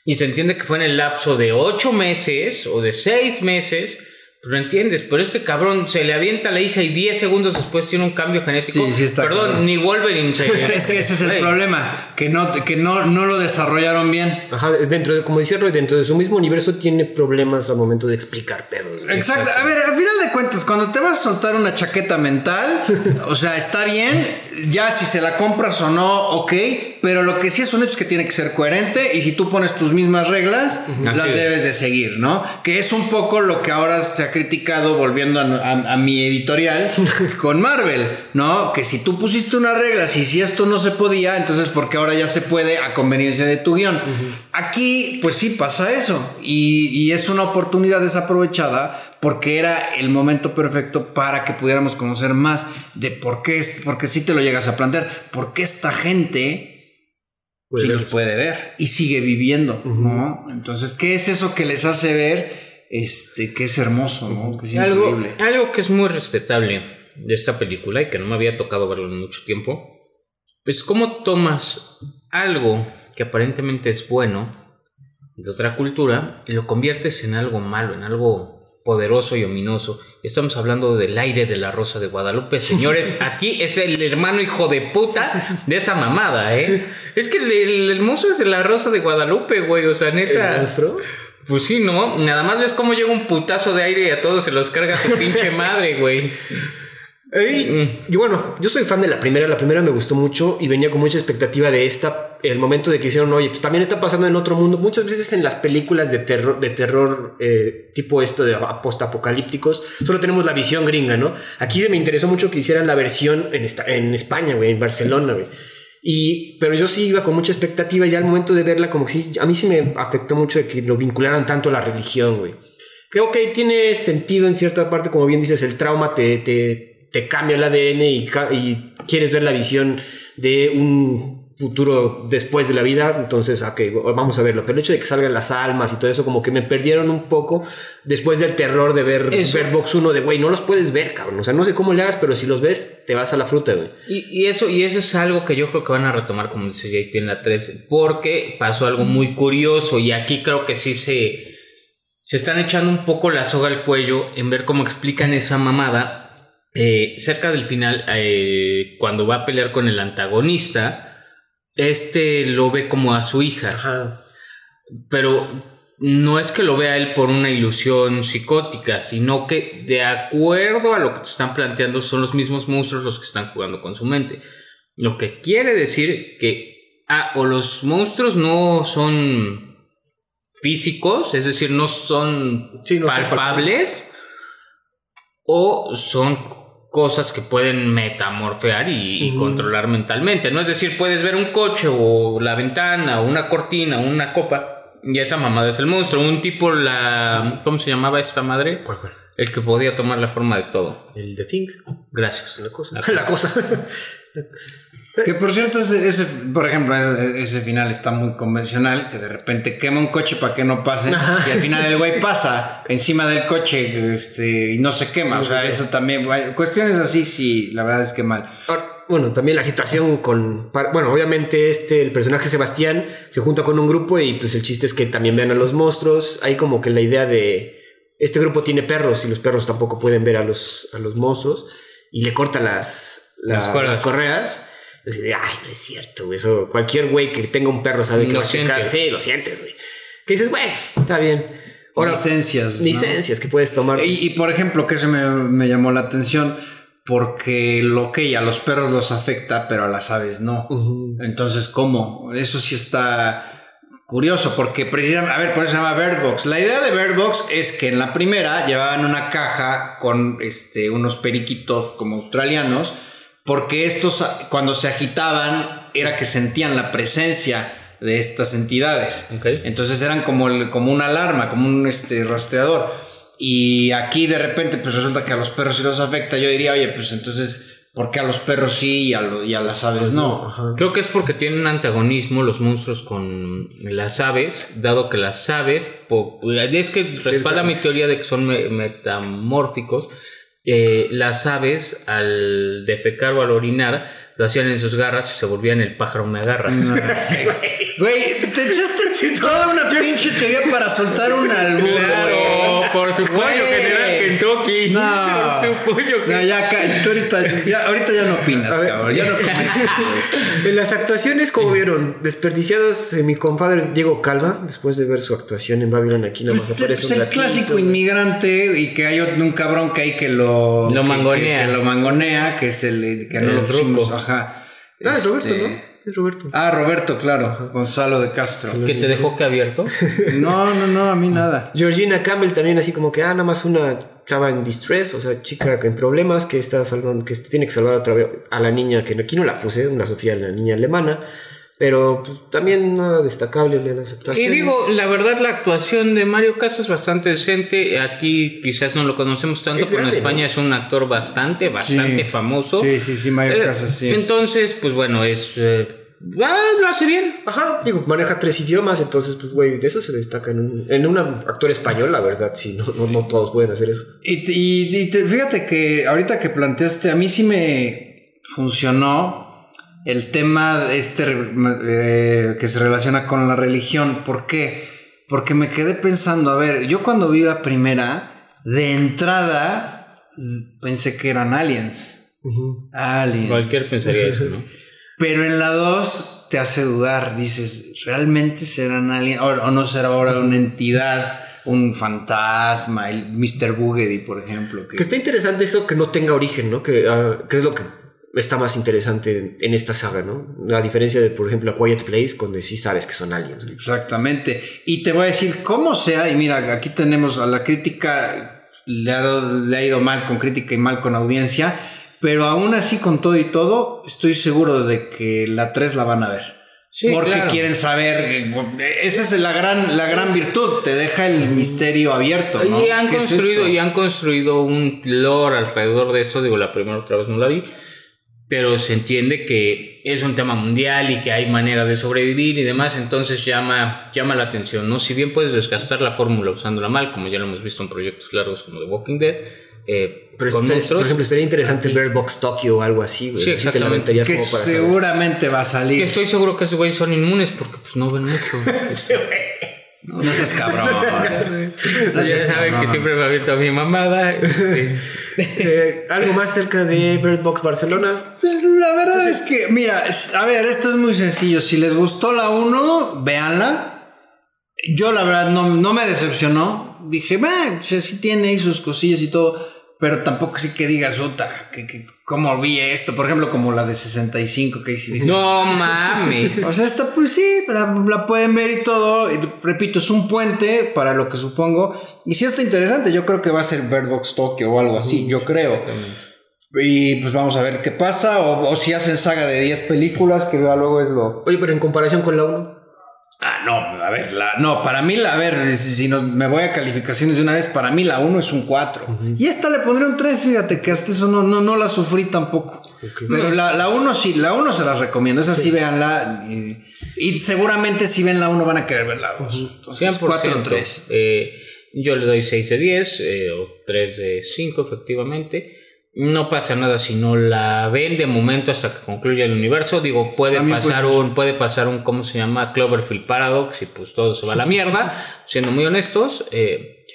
y se entiende que fue en el lapso de ocho meses o de seis meses lo entiendes, pero este cabrón se le avienta a la hija y 10 segundos después tiene un cambio genético. Sí, sí está Perdón, ni Wolverine se... [LAUGHS] es que ese es el problema, que no, que no, no lo desarrollaron bien. Ajá, dentro de, como decía Roy, dentro de su mismo universo tiene problemas al momento de explicar pedos. Exacto, a ver, al final de cuentas, cuando te vas a soltar una chaqueta mental, o sea, está bien, ya si se la compras o no, ok, pero lo que sí es un hecho es que tiene que ser coherente y si tú pones tus mismas reglas, las debes de seguir, ¿no? Que es un poco lo que ahora se criticado, volviendo a, mi editorial, [LAUGHS] con Marvel, ¿no? Que si tú pusiste unas reglas y si esto no se podía, entonces porque ahora ya se puede a conveniencia de tu guion. Aquí, pues sí pasa eso. Y, es una oportunidad desaprovechada porque era el momento perfecto para que pudiéramos conocer más de por qué, porque si te lo llegas a plantear, por qué esta gente sí los puede ver y sigue viviendo, ¿no? Entonces, ¿qué es eso que les hace ver? Este, que es hermoso, ¿no? Que es algo, algo que es muy respetable de esta película y que no me había tocado verlo en mucho tiempo, es cómo tomas algo que aparentemente es bueno de otra cultura y lo conviertes en algo malo, en algo poderoso y ominoso. Estamos hablando del aire de la Rosa de Guadalupe. [LAUGHS] Señores, aquí es el hermano hijo de puta de esa mamada, ¿eh? Es que el, el, monstruo es de la Rosa de Guadalupe, güey. O sea, neta. ¿El monstruo? Pues sí, ¿no? Nada más ves cómo llega un putazo de aire y a todos se los carga su pinche [LAUGHS] madre, güey. Y, bueno, yo soy fan de la primera. La primera me gustó mucho y venía con mucha expectativa de esta. El momento de que hicieron, oye, pues también está pasando en otro mundo. Muchas veces en las películas de terror, de terror eh, tipo esto de post-apocalípticos, solo tenemos la visión gringa, ¿no? Aquí me interesó mucho que hicieran la versión en, esta, en España, güey, en Barcelona, güey. Y, pero yo sí iba con mucha expectativa y al momento de verla, como que sí, a mí sí me afectó mucho de que lo vincularan tanto a la religión, güey. Creo que tiene sentido en cierta parte, como bien dices, el trauma te, te te cambia el ADN y, y, quieres ver la visión de un futuro después de la vida, entonces, ok, vamos a verlo. Pero el hecho de que salgan las almas y todo eso, como que me perdieron un poco después del terror de ver, ver Box 1 de, güey, no los puedes ver, cabrón. O sea, no sé cómo le hagas, pero si los ves, te vas a la fruta, güey. Y, y, eso, y eso es algo que yo creo que van a retomar, como dice JP en la 3, porque pasó algo muy curioso y aquí creo que sí se, se están echando un poco la soga al cuello en ver cómo explican esa mamada eh, cerca del final, eh, cuando va a pelear con el antagonista, este lo ve como a su hija. Pero no es que lo vea él por una ilusión psicótica, sino que de acuerdo a lo que te están planteando son los mismos monstruos los que están jugando con su mente. Lo que quiere decir que ah, o los monstruos no son físicos, es decir, no son palpables, o son cosas que pueden metamorfear y, controlar mentalmente, ¿no? Es decir, puedes ver un coche o la ventana o una cortina o una copa y esa mamada es el monstruo. Un tipo, la... ¿Cómo se llamaba esta madre? ¿Cuál, cuál? El que podía tomar la forma de todo. El de Think. Gracias. La cosa. La cosa. [LAUGHS] Que por cierto, ese, por ejemplo, ese, final está muy convencional, que de repente quema un coche para que no pase, y al final el güey [LAUGHS] pasa encima del coche este, y no se quema. o sea, eso también, cuestiones así, sí, la verdad es que mal. Bueno, también la situación con. Bueno, obviamente, este, el personaje Sebastián se junta con un grupo y pues el chiste es que también vean a los monstruos. Hay como que la idea de. Este grupo tiene perros y los perros tampoco pueden ver a los, a los monstruos y le corta las, las, las correas De, ay, no es cierto, güey. Eso, cualquier güey que tenga un perro sabe que lo sientes. Sí, lo sientes, güey. Que dices, bueno, está bien. Ahora, licencias. Licencias que puedes tomar. Y, por ejemplo, que eso me, me, llamó la atención. Porque lo que a los perros los afecta, pero a las aves no. Entonces, ¿cómo? Eso sí está curioso, porque precisamente, a ver, por eso se llama Bird Box. La idea de Bird Box es que en la primera llevaban una caja con este, unos periquitos como australianos porque estos cuando se agitaban era que sentían la presencia de estas entidades. Entonces eran como, como una alarma, como un este, rastreador. Y aquí de repente pues resulta que a los perros sí los afecta. Yo diría, oye, pues entonces, ¿por qué a los perros sí y a, las aves no? Creo que es porque tienen antagonismo los monstruos con las aves, dado que las aves, es que respalda mi teoría de que son metamórficos eh, las aves al defecar o al orinar lo hacían en sus garras y se volvían el pájaro me agarra. [LAUGHS] Güey, te echaste toda una pinche teoría para soltar un albur, Claro, por su pollo general Kentucky. No, su pollo no ya, tú ahorita, ya, ahorita ya no opinas, cabrón. Ya no [LAUGHS] En las actuaciones, como vieron, desperdiciados mi compadre Diego Calva, después de ver su actuación en Babylon, aquí nada más pues, aparece pues, un el clásico inmigrante y que hay un cabrón que hay que lo, lo mangonea. Que, lo mangonea, que es el que no lo pusimos, Ah, es Roberto, este, ¿no? Es Roberto. Ah, Roberto, claro. Gonzalo de Castro. ¿Que te dejó que abierto? [LAUGHS] no, no, no, a mí nada. Georgina Campbell también así como que, ah, nada más una chava en distress, o sea, chica en problemas que está salvando, que tiene que salvar otra vez a la niña, que aquí no la puse, una Sofía, la niña alemana. Pero pues, también nada destacable en las actuaciones. Y digo, la verdad, la actuación de Mario Casas es bastante decente. Aquí quizás no lo conocemos tanto, pero en España es un actor bastante, bastante famoso. Sí, sí, sí, Mario eh, Casas, sí. Entonces, pues bueno, es. Eh, ah, lo hace bien. Ajá, digo, maneja tres idiomas, entonces, pues, güey, de eso se destaca en un, en un actor español, la verdad, sí, no, no, no todos pueden hacer eso. Y, y, fíjate que ahorita que planteaste, a mí sí me funcionó el tema este eh, que se relaciona con la religión. ¿Por qué? porque me quedé pensando, a ver, yo cuando vi la primera, de entrada, pensé que eran aliens. Aliens. Cualquier pensaría eso, ¿no? [LAUGHS] Pero en la 2 te hace dudar, dices, ¿realmente serán aliens? O, o no será ahora una entidad, un fantasma, el Mr. Boogedy, por ejemplo. Que está interesante eso que no tenga origen, ¿no? Que, que es lo que está más interesante en, en esta saga, ¿no? La diferencia de, por ejemplo, a Quiet Place, donde sí sabes que son aliens. ¿no? Exactamente. Y te voy a decir cómo sea, y mira, aquí tenemos a la crítica, le ha, dado- le ha ido mal con crítica y mal con audiencia, pero aún así con todo y todo, estoy seguro de que la 3 la van a ver. Sí, porque claro. quieren saber, esa es la gran, la gran virtud, te deja el misterio abierto. ¿no? Y han ¿Qué es construido, esto? y han construido un lore alrededor de esto. Digo, la primera otra vez no la vi. Pero se entiende que es un tema mundial y que hay manera de sobrevivir y demás. Entonces llama, llama la atención, ¿no? Si bien puedes desgastar la fórmula usándola mal, como ya lo hemos visto en proyectos largos como The Walking Dead, eh, Pero con este- monstruos. por ejemplo, estaría interesante Bird Box Tokyo o algo así, güey. Sí, te exactamente. que como para saber. seguramente va a que salir. estoy seguro que estos güeyes son inmunes porque pues no ven mucho. [LAUGHS] No seas cabrón. No seas saben que siempre me aviento a mi mamada. este. Eh, algo más cerca de Bird Box Barcelona. Pues la verdad es que, mira, a ver, esto es muy sencillo. Si les gustó la 1, véanla. Yo la verdad no, no me decepcionó. Dije, va, sí, sí tiene ahí sus cosillas y todo. Pero tampoco sí que digas, puta, que, que, ¿cómo vi esto? Por ejemplo, como la de 65, que dije, No mames. [LAUGHS] O sea, esta pues sí, la, la pueden ver y todo. Y, repito, es un puente para lo que supongo. Y sí está interesante. Yo creo que va a ser Bird Box Tokyo o algo así. Yo creo. Y pues vamos a ver qué pasa. O, o si hacen saga de 10 películas, que luego es lo. Oye, pero en comparación con la 1. Ah, no, a ver, la, no, para mí, la, a ver, si, si nos- me voy a calificaciones de una vez, para mí la 1 es un 4. Y esta le pondré un 3, fíjate que hasta eso no, no, no la sufrí tampoco. Pero la, la 1 sí, la 1 se las recomiendo, esa sí, véanla. Y, y seguramente si ven la 1 van a querer ver la 2. Entonces, 100%. 4 en 3. Eh, yo le doy 6 de 10 eh, o 3 de 5 efectivamente. No pasa nada si no la ven de momento hasta que concluya el universo. Digo, puede También pasar un, puede pasar un, ¿cómo se llama? Cloverfield Paradox y pues todo se va a la mierda, siendo muy honestos. Eh,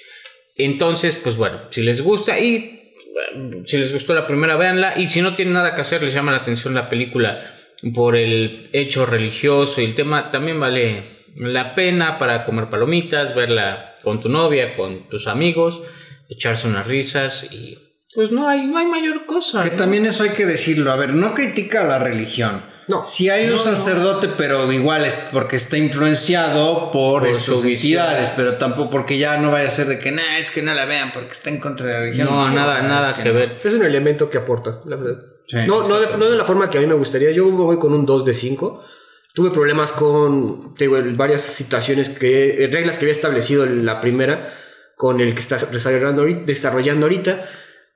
entonces, pues bueno, si les gusta y eh, si les gustó la primera, véanla. Y si no tienen nada que hacer, les llama la atención la película por el hecho religioso y el tema, también vale la pena para comer palomitas, verla con tu novia, con tus amigos, echarse unas risas y pues no hay, no hay mayor cosa. Que ¿no? también eso hay que decirlo. A ver, no critica a la religión. No. Si hay un sacerdote, pero igual es porque está influenciado por, Por estas entidades, pero tampoco porque ya no vaya a ser de que, nah, es que no la vean porque está en contra de la religión. No, nada, es nada que no. ver. Es un elemento que aporta, la verdad. Sí, no, no, de, no de la forma que a mí me gustaría. Yo me voy con un 2 de 5. Tuve problemas con te digo, varias situaciones que, eh, reglas que había establecido en la primera con el que estás desarrollando ahorita.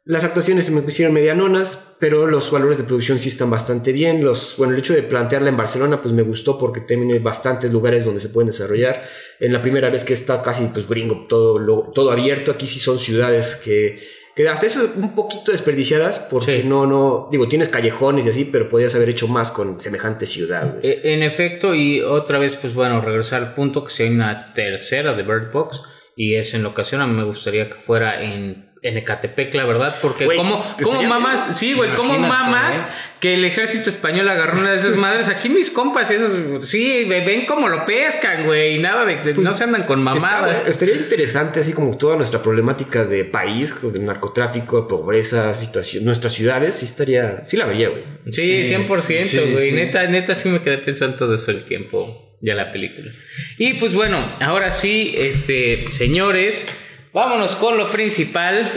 Las actuaciones se me pusieron medianonas, pero los valores de producción sí están bastante bien. Los, bueno, el hecho de plantearla en Barcelona, pues me gustó porque tiene bastantes lugares donde se pueden desarrollar. En la primera vez que está casi pues gringo, todo, lo- todo abierto, aquí sí son ciudades que, que hasta eso un poquito desperdiciadas porque Sí. no, no, digo, tienes callejones y así, pero podrías haber hecho más con semejante ciudad. güey. Eh, En efecto, y otra vez, pues bueno, regresar al punto que si hay una tercera de Bird Box, y es en la ocasión, a mí me gustaría que fuera en, en Ecatepec, la verdad, porque Güey, mamas, bien. sí, güey, como Imagínate, mamas ¿eh? que el ejército español agarró una de esas madres. Aquí mis compas, esos, sí, ve- ven cómo lo pescan, güey, y nada de que no se andan con Está- mamadas. estaría interesante, así como toda nuestra problemática de país, de narcotráfico, pobreza, situación, nuestras ciudades, sí estaría, sí la vería, güey. Sí, Sí, 100%, sí, güey. sí. Neta, neta, sí me quedé pensando todo eso el tiempo de la película. Y pues bueno, ahora sí, este, señores, vámonos con lo principal.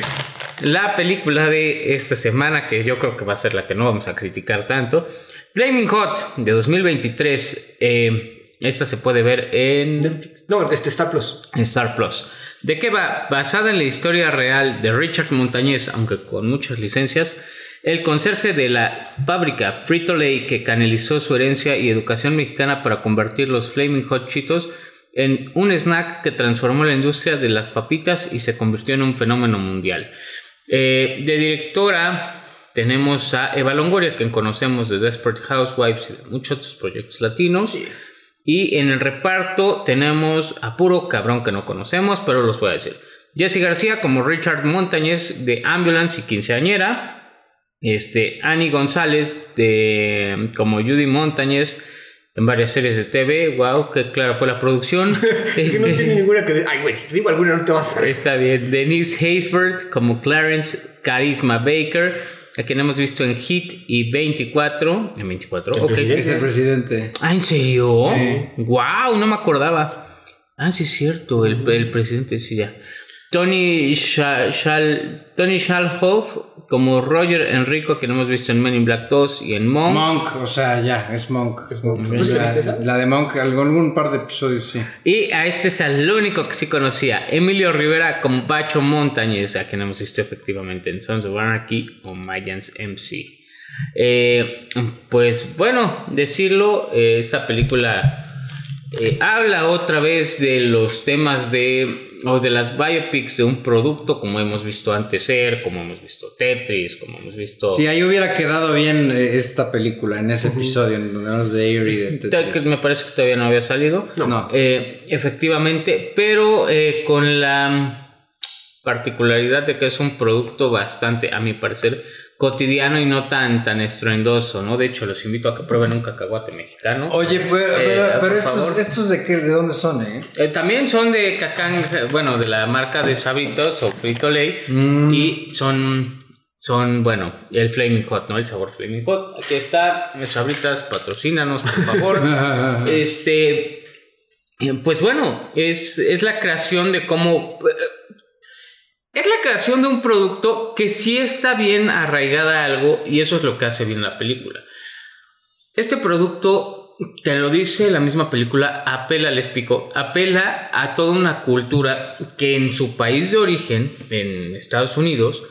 [LAUGHS] la película de esta semana, que yo creo que va a ser la que no vamos a criticar tanto. Flaming Hot, de 2023. Eh, esta se puede ver en... No, este Star Plus. en Star Plus. ¿De qué va? Basada en la historia real de Richard Montañez, aunque con muchas licencias, el conserje de la fábrica Frito Lay que canalizó su herencia y educación mexicana para convertir los Flaming Hot Cheetos en un snack que transformó la industria de las papitas y se convirtió en un fenómeno mundial. Eh, de directora tenemos a Eva Longoria, quien conocemos de Desperate Housewives y de muchos otros proyectos latinos. Y en el reparto tenemos a puro cabrón que no conocemos, pero los voy a decir. Jesse García como Richard Montañez de Ambulance y Quinceañera. Este, Annie González de, como Judy Montañez en varias series de TV. Wow, qué clara fue la producción. [LAUGHS] es que no Este, tiene ninguna que. Ay, güey, si te digo alguna no te vas a saber. Está bien. Denise Haysbert como Clarence Charisma Baker. A quien hemos visto en Hit y 24. En 24. El ok. presidente. Es el presidente. Ah, ¿en serio? Wow, no me acordaba. Ah, sí, es cierto. El, el presidente, sí, ya. Tony, Sha- Shal- Tony Shalhoff como Roger Enrico, que lo hemos visto en Men in Black 2 y en Monk. Monk, o sea, ya, es Monk. Monk. ¿Tú sí la de Monk, algún, algún par de episodios, sí. Y a este es el único que sí conocía, Emilio Rivera como Pacho Montañez, a quien hemos visto efectivamente en Sons of Anarchy o Mayans MC. Eh, pues bueno, decirlo, eh, esta película eh, habla otra vez de los temas de o de las biopics de un producto como hemos visto antes ser, como hemos visto Tetris, como hemos visto... Sí, ahí hubiera quedado bien eh, esta película, en ese episodio, en donde hablamos de Avery de Tal que Tetris. me parece que todavía no había salido. No. Eh, efectivamente, pero eh, con la particularidad de que es un producto bastante, a mi parecer, cotidiano y no tan, tan estruendoso, ¿no? De hecho, los invito a que prueben un cacahuate mexicano. Oye, pero, Eh, pero, pero estos, estos de qué, de dónde son, eh? Eh, también son de cacán, bueno, de la marca de Sabritos o Frito Lay. Y son, son, bueno, el Flaming Hot, ¿no? El sabor Flaming Hot. Aquí está, Sabritas, patrocínanos, por favor. [LAUGHS] este, eh, pues bueno, es, es la creación de cómo... Es la creación de un producto que sí está bien arraigada a algo y eso es lo que hace bien la película. Este producto, te lo dice la misma película, apela al explico, apela a toda una cultura que en su país de origen, en Estados Unidos,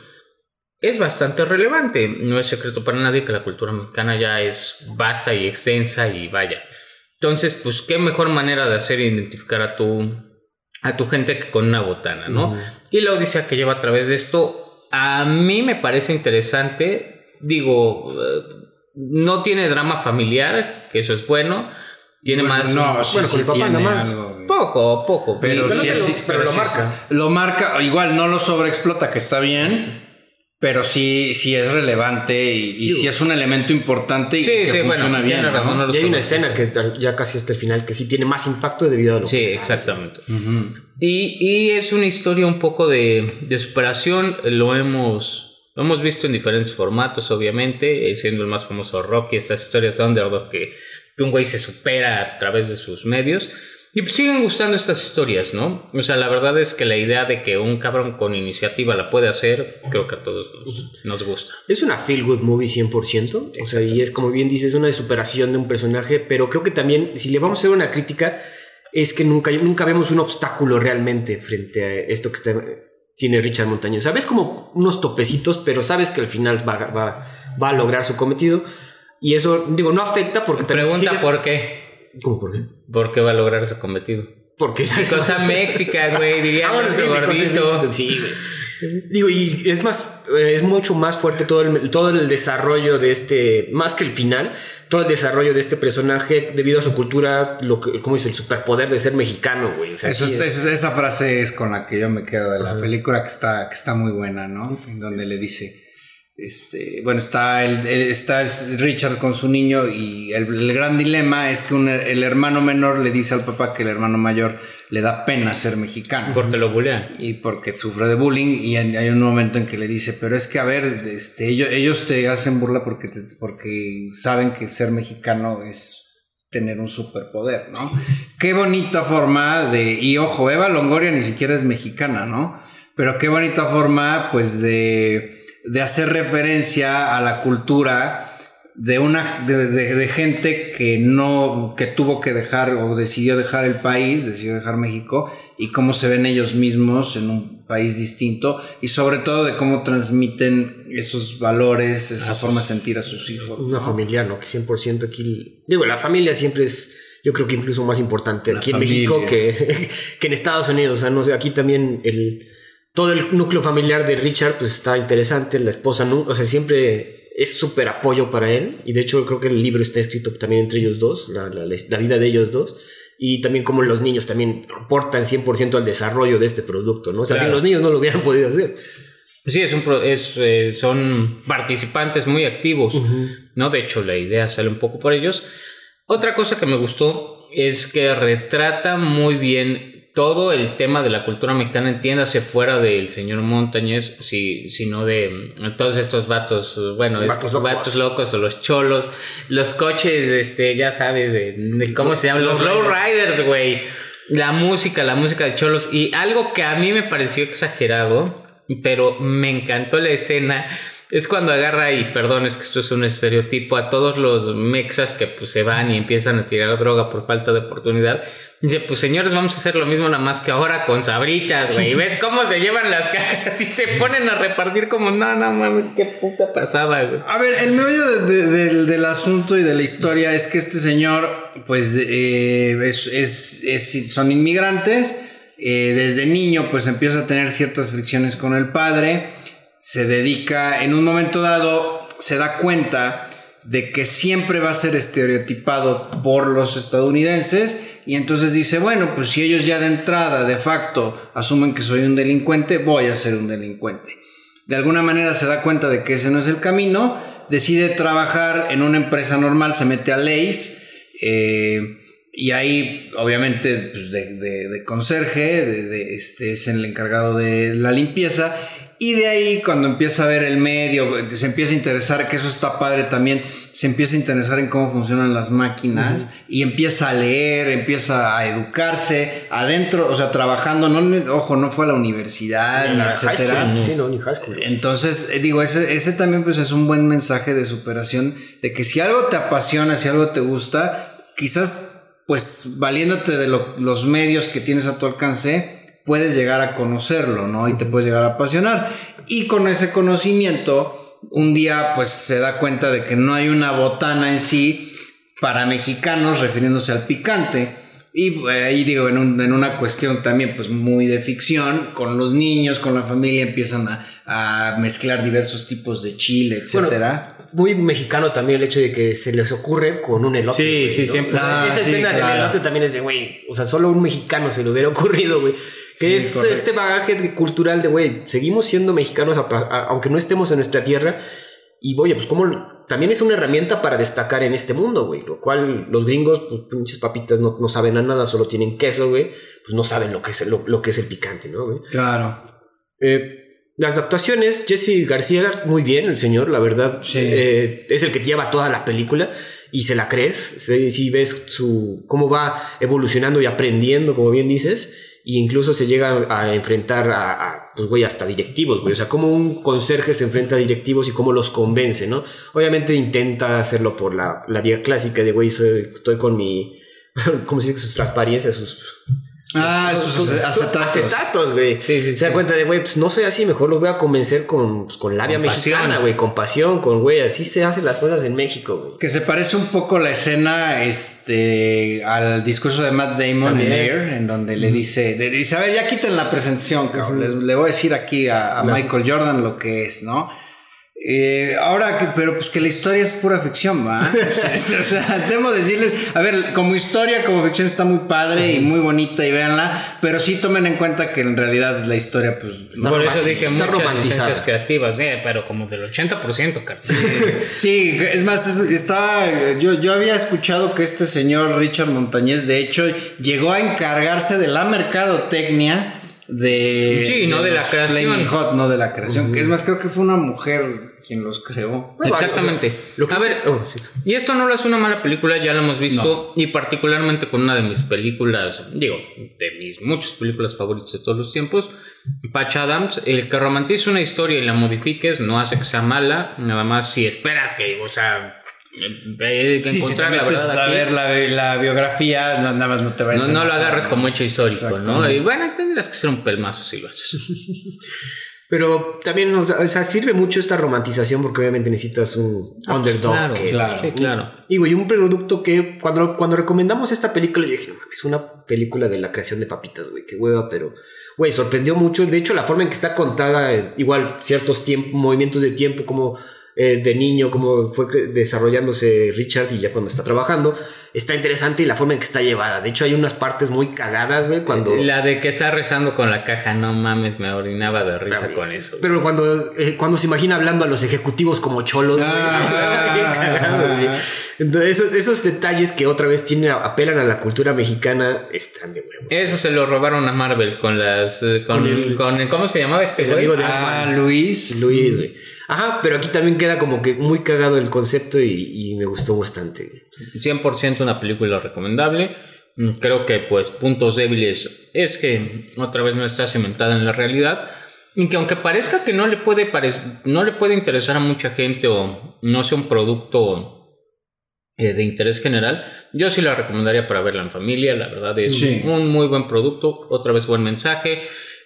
es bastante relevante. No es secreto para nadie que la cultura mexicana ya es vasta y extensa y vaya. Entonces, pues qué mejor manera de hacer identificar a tu a tu gente que con una botana, ¿no? Y la odisea que lleva a través de esto, a mí me parece interesante. Digo, eh, no tiene drama familiar, que eso es bueno. Tiene Bueno, más. no, sí, bueno, con sí el papá algo, güey. Poco, poco. Pero, sí, pero- sí, pero lo sí marca. Lo marca, igual no lo sobreexplota, que está bien. Pero sí, sí es relevante y, y sí es un elemento importante y Sí, que sí, bueno, funciona bien. tiene ¿no? razón, no lo Y hay una escena que ya casi hasta el final que sí tiene más impacto debido a lo Sí, que exactamente. y, y es una historia un poco de, de superación. Lo hemos, lo hemos visto en diferentes formatos, obviamente. eh, Siendo el más famoso Rocky, estas historias de underdog que, que un güey se supera a través de sus medios. Y pues siguen gustando estas historias, ¿no? O sea, la verdad es que la idea de que un cabrón con iniciativa la puede hacer, creo que a todos nos, nos gusta. Es una feel good movie 100%. O sea, y es como bien dices, una de superación de un personaje. Pero creo que también, si le vamos a hacer una crítica, es que nunca, nunca vemos un obstáculo realmente frente a esto que está- tiene Richard Montaño. O sea, ves como unos topecitos, pero sabes que al final va, va, va a lograr su cometido. Y eso, digo, no afecta porque también Pregunta sigues- por qué. ¿Cómo por qué? ¿Por qué va a lograr su cometido? Porque Cosa [LAUGHS] méxica, güey, diría Ah, bueno, sí, gordito. Sí, güey. Digo, y es más, eh, es mucho más fuerte todo el, todo el desarrollo de este, más que el final, todo el desarrollo de este personaje debido a su cultura, lo que, ¿cómo dice? El superpoder de ser mexicano, güey. O sea, Eso, es- es- esa frase es con la que yo me quedo de la película que está, que está muy buena, ¿no? En donde le dice, este, bueno, está, el, el- está es Richard con su niño y el, el gran dilema es que un- el hermano menor le dice al papá que el hermano mayor le da pena ser mexicano. Porque lo bulean. y porque sufre de bullying y hay un momento en que le dice, pero es que a ver, este, ellos, ellos te hacen burla porque, te- porque saben que ser mexicano es tener un superpoder, ¿no? Qué bonita forma de, y ojo, Eva Longoria ni siquiera es mexicana, ¿no? Pero qué bonita forma, pues, de, de hacer referencia a la cultura de una de, de- de gente que no que tuvo que dejar o decidió dejar el país decidió dejar México y cómo se ven ellos mismos en un país distinto y sobre todo de cómo transmiten esos valores esa forma de sentir a sus hijos una ¿no? familiar, ¿no? Que 100% aquí. Digo, la familia siempre es. Yo creo que incluso más importante La aquí en familia. México que, [LAUGHS] que en Estados Unidos. O sea, no sé, aquí también el. Todo el núcleo familiar de Richard, pues está interesante. La esposa, nu- o sea, siempre es súper apoyo para él. Y de hecho creo que el libro está escrito también entre ellos dos, la, la- la vida de ellos dos. Y también como los niños también aportan 100% al desarrollo de este producto, ¿no? O sea, Claro. si los niños no lo hubieran podido hacer. Sí, es un pro- es, eh, son participantes muy activos, ¿no? De hecho, la idea sale un poco por ellos. Otra cosa que me gustó es que retrata muy bien todo el tema de la cultura mexicana, entiéndase fuera del señor Montañez, si, sino de mm, todos estos vatos, bueno, Vatos estos locos. vatos locos o los cholos, los coches, este, ya sabes, de, de cómo se llaman, los low riders, güey. La música, la música de cholos. Y algo que a mí me pareció exagerado, pero me encantó la escena. Es cuando agarra, y perdón, es que esto es un estereotipo, a todos los mexas que pues se van y empiezan a tirar droga por falta de oportunidad. Dice, pues señores, vamos a hacer lo mismo nada más que ahora con sabritas, güey. ¿Ves cómo se llevan las cajas y se ponen a repartir como, no, no mames, qué puta pasada, güey. A ver, el meollo de- de- del, del asunto y de la historia es que este señor, pues, eh, es- es- son inmigrantes. eh, desde niño, pues, empieza a tener ciertas fricciones con el padre. Se dedica, en un momento dado, se da cuenta de que siempre va a ser estereotipado por los estadounidenses. Y entonces dice, bueno, pues si ellos ya de entrada, de facto, asumen que soy un delincuente, voy a ser un delincuente de alguna manera se da cuenta de que ese no es el camino, decide trabajar en una empresa normal, se mete a Leis eh, y ahí obviamente pues, de, de- conserje, este, es el encargado de la limpieza y de ahí cuando empieza a ver el medio, se empieza a interesar, que eso está padre también, se empieza a interesar en cómo funcionan las máquinas y empieza a leer, empieza a educarse adentro, o sea, trabajando, no, ojo, no fue a la universidad, ni etcétera. Sí, no, ni high school. Entonces, eh, digo, ese, ese también pues es un buen mensaje de superación, de que si algo te apasiona, si algo te gusta, quizás pues valiéndote de lo- los medios que tienes a tu alcance, puedes llegar a conocerlo, ¿no? Y te puedes llegar a apasionar. Y con ese conocimiento, un día pues se da cuenta de que no hay una botana en sí para mexicanos refiriéndose al picante. Y eh, ahí digo, en, un- en una cuestión también pues muy de ficción, con los niños, con la familia, empiezan a, a mezclar diversos tipos de chile, Bueno, etcétera. muy mexicano también el hecho de que se les ocurre con un elote. Sí, sí, ¿no? siempre. O sea, Ah, esa sí, escena del elote también es de, güey, o sea, solo a un mexicano se le hubiera ocurrido, güey. Que Sí, es correcto. este bagaje cultural de, güey, seguimos siendo mexicanos a- a- aunque no estemos en nuestra tierra. Y, oye, pues como también es una herramienta para destacar en este mundo, güey. Lo cual los gringos, pues pinches papitas no, no saben a nada, solo tienen queso, güey. Pues no saben lo que es, el- lo, lo que es el picante, ¿no, güey? Claro. Eh, las actuaciones, Jesse García, muy bien, el señor, la verdad, Sí. eh, es el que lleva toda la película y se la crees, si, si ves su cómo va evolucionando y aprendiendo, como bien dices, y incluso se llega a enfrentar a, pues, güey, hasta directivos, güey, o sea, cómo un conserje se enfrenta a directivos y cómo los convence, ¿no? Obviamente intenta hacerlo por la, la vía clásica de, güey, soy- estoy con mi, [LAUGHS] ¿cómo se dice? Sus transparencias, sus... Ah, sus- acetatos. acetatos, güey. Sí, sí, Se da cuenta de, güey, pues no soy así, mejor los voy a convencer con, pues, con labia Con mexicana, güey, con pasión, con, güey, así se hacen las cosas en México, güey. Que se parece un poco la escena este, al discurso de Matt Damon También. en Air, en donde le dice, le dice, a ver, ya quiten la presentación, cabrón. Les- le voy a decir aquí a, a Michael Jordan lo que es, ¿no? Eh, ahora, que, pero pues que la historia es pura ficción, ¿va? [LAUGHS] [LAUGHS] o sea, temo decirles, a ver, como historia, como ficción está muy padre y muy bonita y véanla, pero sí tomen en cuenta que en realidad la historia, pues... Está Por eso dije está muchas licencias creativas, eh, pero como del 80%, carnal. Sí, es más, es- estaba, yo, yo había escuchado que este señor Richard Montañez, de hecho, llegó a encargarse de la mercadotecnia de... Sí, no de la creación. Flaming Hot, no de la creación. Que es más, creo que fue una mujer quien los creó. Exactamente. Lo que a ver, oh, sí. y esto no lo es una mala película, ya lo hemos visto, y particularmente con una de mis películas, digo, de mis muchas películas favoritas de todos los tiempos, Patch Adams, el que romantiza una historia y la modifiques no hace que sea mala, nada más si esperas que, o sea, que Sí, si te encontrar la verdad a ver la, la biografía, no- nada más no te vayas No, a no lo agarres como hecho histórico, ¿no? Y bueno, tendrás que ser un pelmazo si lo haces. [LAUGHS] Pero también, o sea, sirve mucho esta romantización porque obviamente necesitas un underdog. claro, que- claro. Sí, claro. Y güey, un producto que cuando, cuando recomendamos esta película, yo dije, no mames, es una película de la creación de papitas, güey, qué hueva, pero, güey, sorprendió mucho. De hecho, la forma en que está contada, eh, igual ciertos movimientos de tiempo, como eh, de niño, cómo fue desarrollándose Richard y ya cuando está trabajando. Está interesante y la forma en que está llevada. De hecho, hay unas partes muy cagadas, güey, cuando... La de que está rezando con la caja, no mames, me orinaba de risa También. con eso. Pero cuando, eh, cuando se imagina hablando a los ejecutivos como cholos, güey, Ah. [LAUGHS] está bien cagado, güey. Entonces, esos, esos detalles que otra vez tienen, apelan a la cultura mexicana están de huevo. Eso se lo robaron a Marvel con las. eh, Con, Con el- con el- ¿Cómo se llamaba este el güey? amigo de Ah. Luis. Luis, güey. Ajá, pero aquí también queda como que muy cagado el concepto y, y me gustó bastante. güey. 100% una película recomendable. Mm, Creo que, pues, puntos débiles es que otra vez no está cimentada en la realidad. Y que aunque parezca que no le puede, no le puede interesar a mucha gente o no sea un producto eh, de interés general, yo sí la recomendaría para verla en familia. La verdad es Sí. un muy buen producto. Otra vez buen mensaje.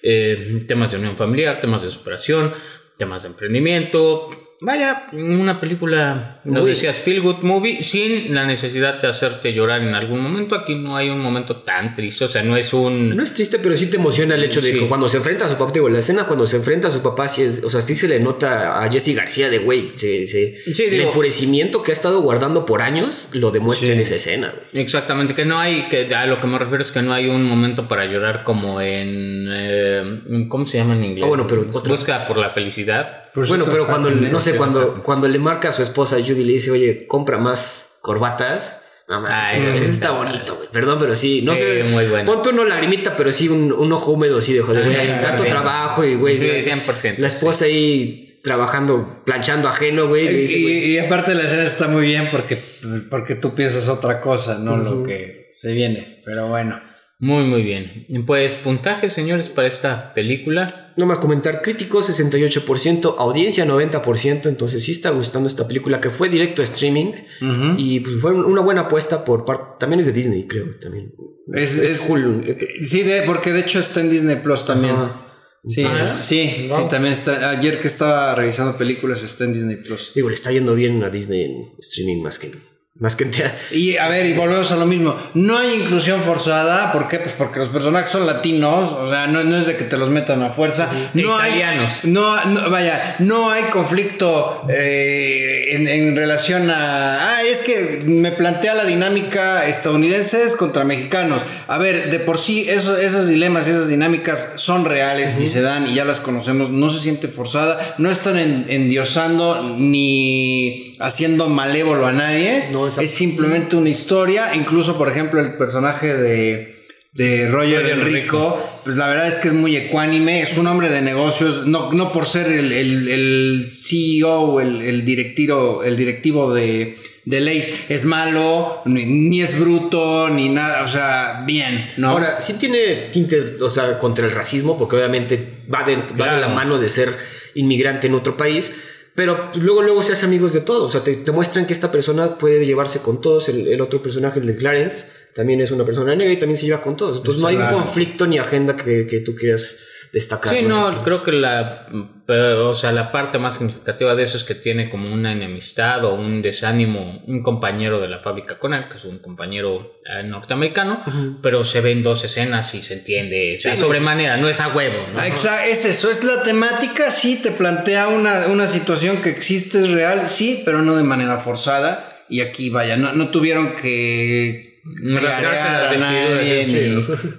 eh, temas de unión familiar, temas de superación, temas de emprendimiento. Vaya, una película, lo Uy. decías, feel good movie, sin la necesidad de hacerte llorar en algún momento. Aquí no hay un momento tan triste, o sea, no es un... No es triste, pero sí te emociona el hecho de Sí. que cuando se enfrenta a su papá, digo, la escena cuando se enfrenta a su papá, sí es, o sea, sí se le nota a Jesse García de güey, se, se- Sí, el digo- enfurecimiento que ha estado guardando por años lo demuestra Sí. en esa escena. Exactamente, que no hay, que a lo que me refiero es que no hay un momento para llorar como en... eh, ¿Cómo se llama en inglés? Ah, bueno, pero otra- Busca por la felicidad. Por bueno, pero cuando, no sé, cuando, cuando le marca a su esposa Judy le dice, oye, compra más corbatas. No, man, Ay, eso, eso eso está bonito, güey. Perdón, pero sí, no Sí, sé. muy bueno. Ponte una lagrimita, pero sí un, un ojo húmedo, sí, de joder, güey. Ah, Tanto trabajo y, güey. Sí, la- 100%, La esposa ahí trabajando, planchando ajeno, güey. le dice, güey, Y, y aparte la escena está muy bien porque, porque tú piensas otra cosa, no lo que se viene. Pero bueno. Muy, muy bien. Pues puntaje, señores, para esta película. No más comentar, críticos 68%, audiencia 90%, entonces sí está gustando esta película que fue directo a streaming y pues fue una buena apuesta por parte, también es de Disney creo, también. Es, es- Hulu. Sí, de, porque de hecho está en Disney Plus también. Sí, sí, wow. sí, también está. Ayer que estaba revisando películas está en Disney Plus. Digo, le está yendo bien a Disney en streaming más que más que en tea- Y a ver, y volvemos a lo mismo. No hay inclusión forzada. ¿Por qué? Pues porque los personajes son latinos. O sea, no, no es de que te los metan a fuerza. No hay- Italianos. no, no, vaya, no hay conflicto eh, en, en relación a. Ah, es que me plantea la dinámica estadounidenses contra mexicanos. A ver, de por sí, eso- esos dilemas y esas dinámicas son reales y se dan y ya las conocemos. No se siente forzada. No están en- endiosando ni haciendo malévolo a nadie. No, es simplemente una historia. Incluso, por ejemplo, el personaje de, de Roger, Roger Enrico, pues la verdad es que es muy ecuánime. Es un hombre de negocios, no, no por ser el, el, el CEO, el, el directivo, el directivo de, de Lace, es malo, ni, ni es bruto, ni nada. O sea, bien, ¿no? Ahora, sí tiene tintes, o sea, contra el racismo, porque obviamente va de, va de la mano de ser inmigrante en otro país, pero pues, luego, luego se hace amigos de todos. O sea, te, te muestran que esta persona puede llevarse con todos. El, el otro personaje, el de Clarence, también es una persona negra y también se lleva con todos. Entonces no hay un conflicto ni agenda que, que tú quieras destacar. Sí, ¿no? creo que la, o sea, la parte más significativa de eso es que tiene como una enemistad o un desánimo un compañero de la fábrica con él, que es un compañero eh, norteamericano, pero se ven dos escenas y se entiende, o sea, Sí, sobremanera, no es a huevo, ¿no? Ah, exa- es eso, es la temática, sí, te plantea una, una situación que existe, es real, sí, pero no de manera forzada. Y aquí, vaya, no, no tuvieron que clarear a nadie,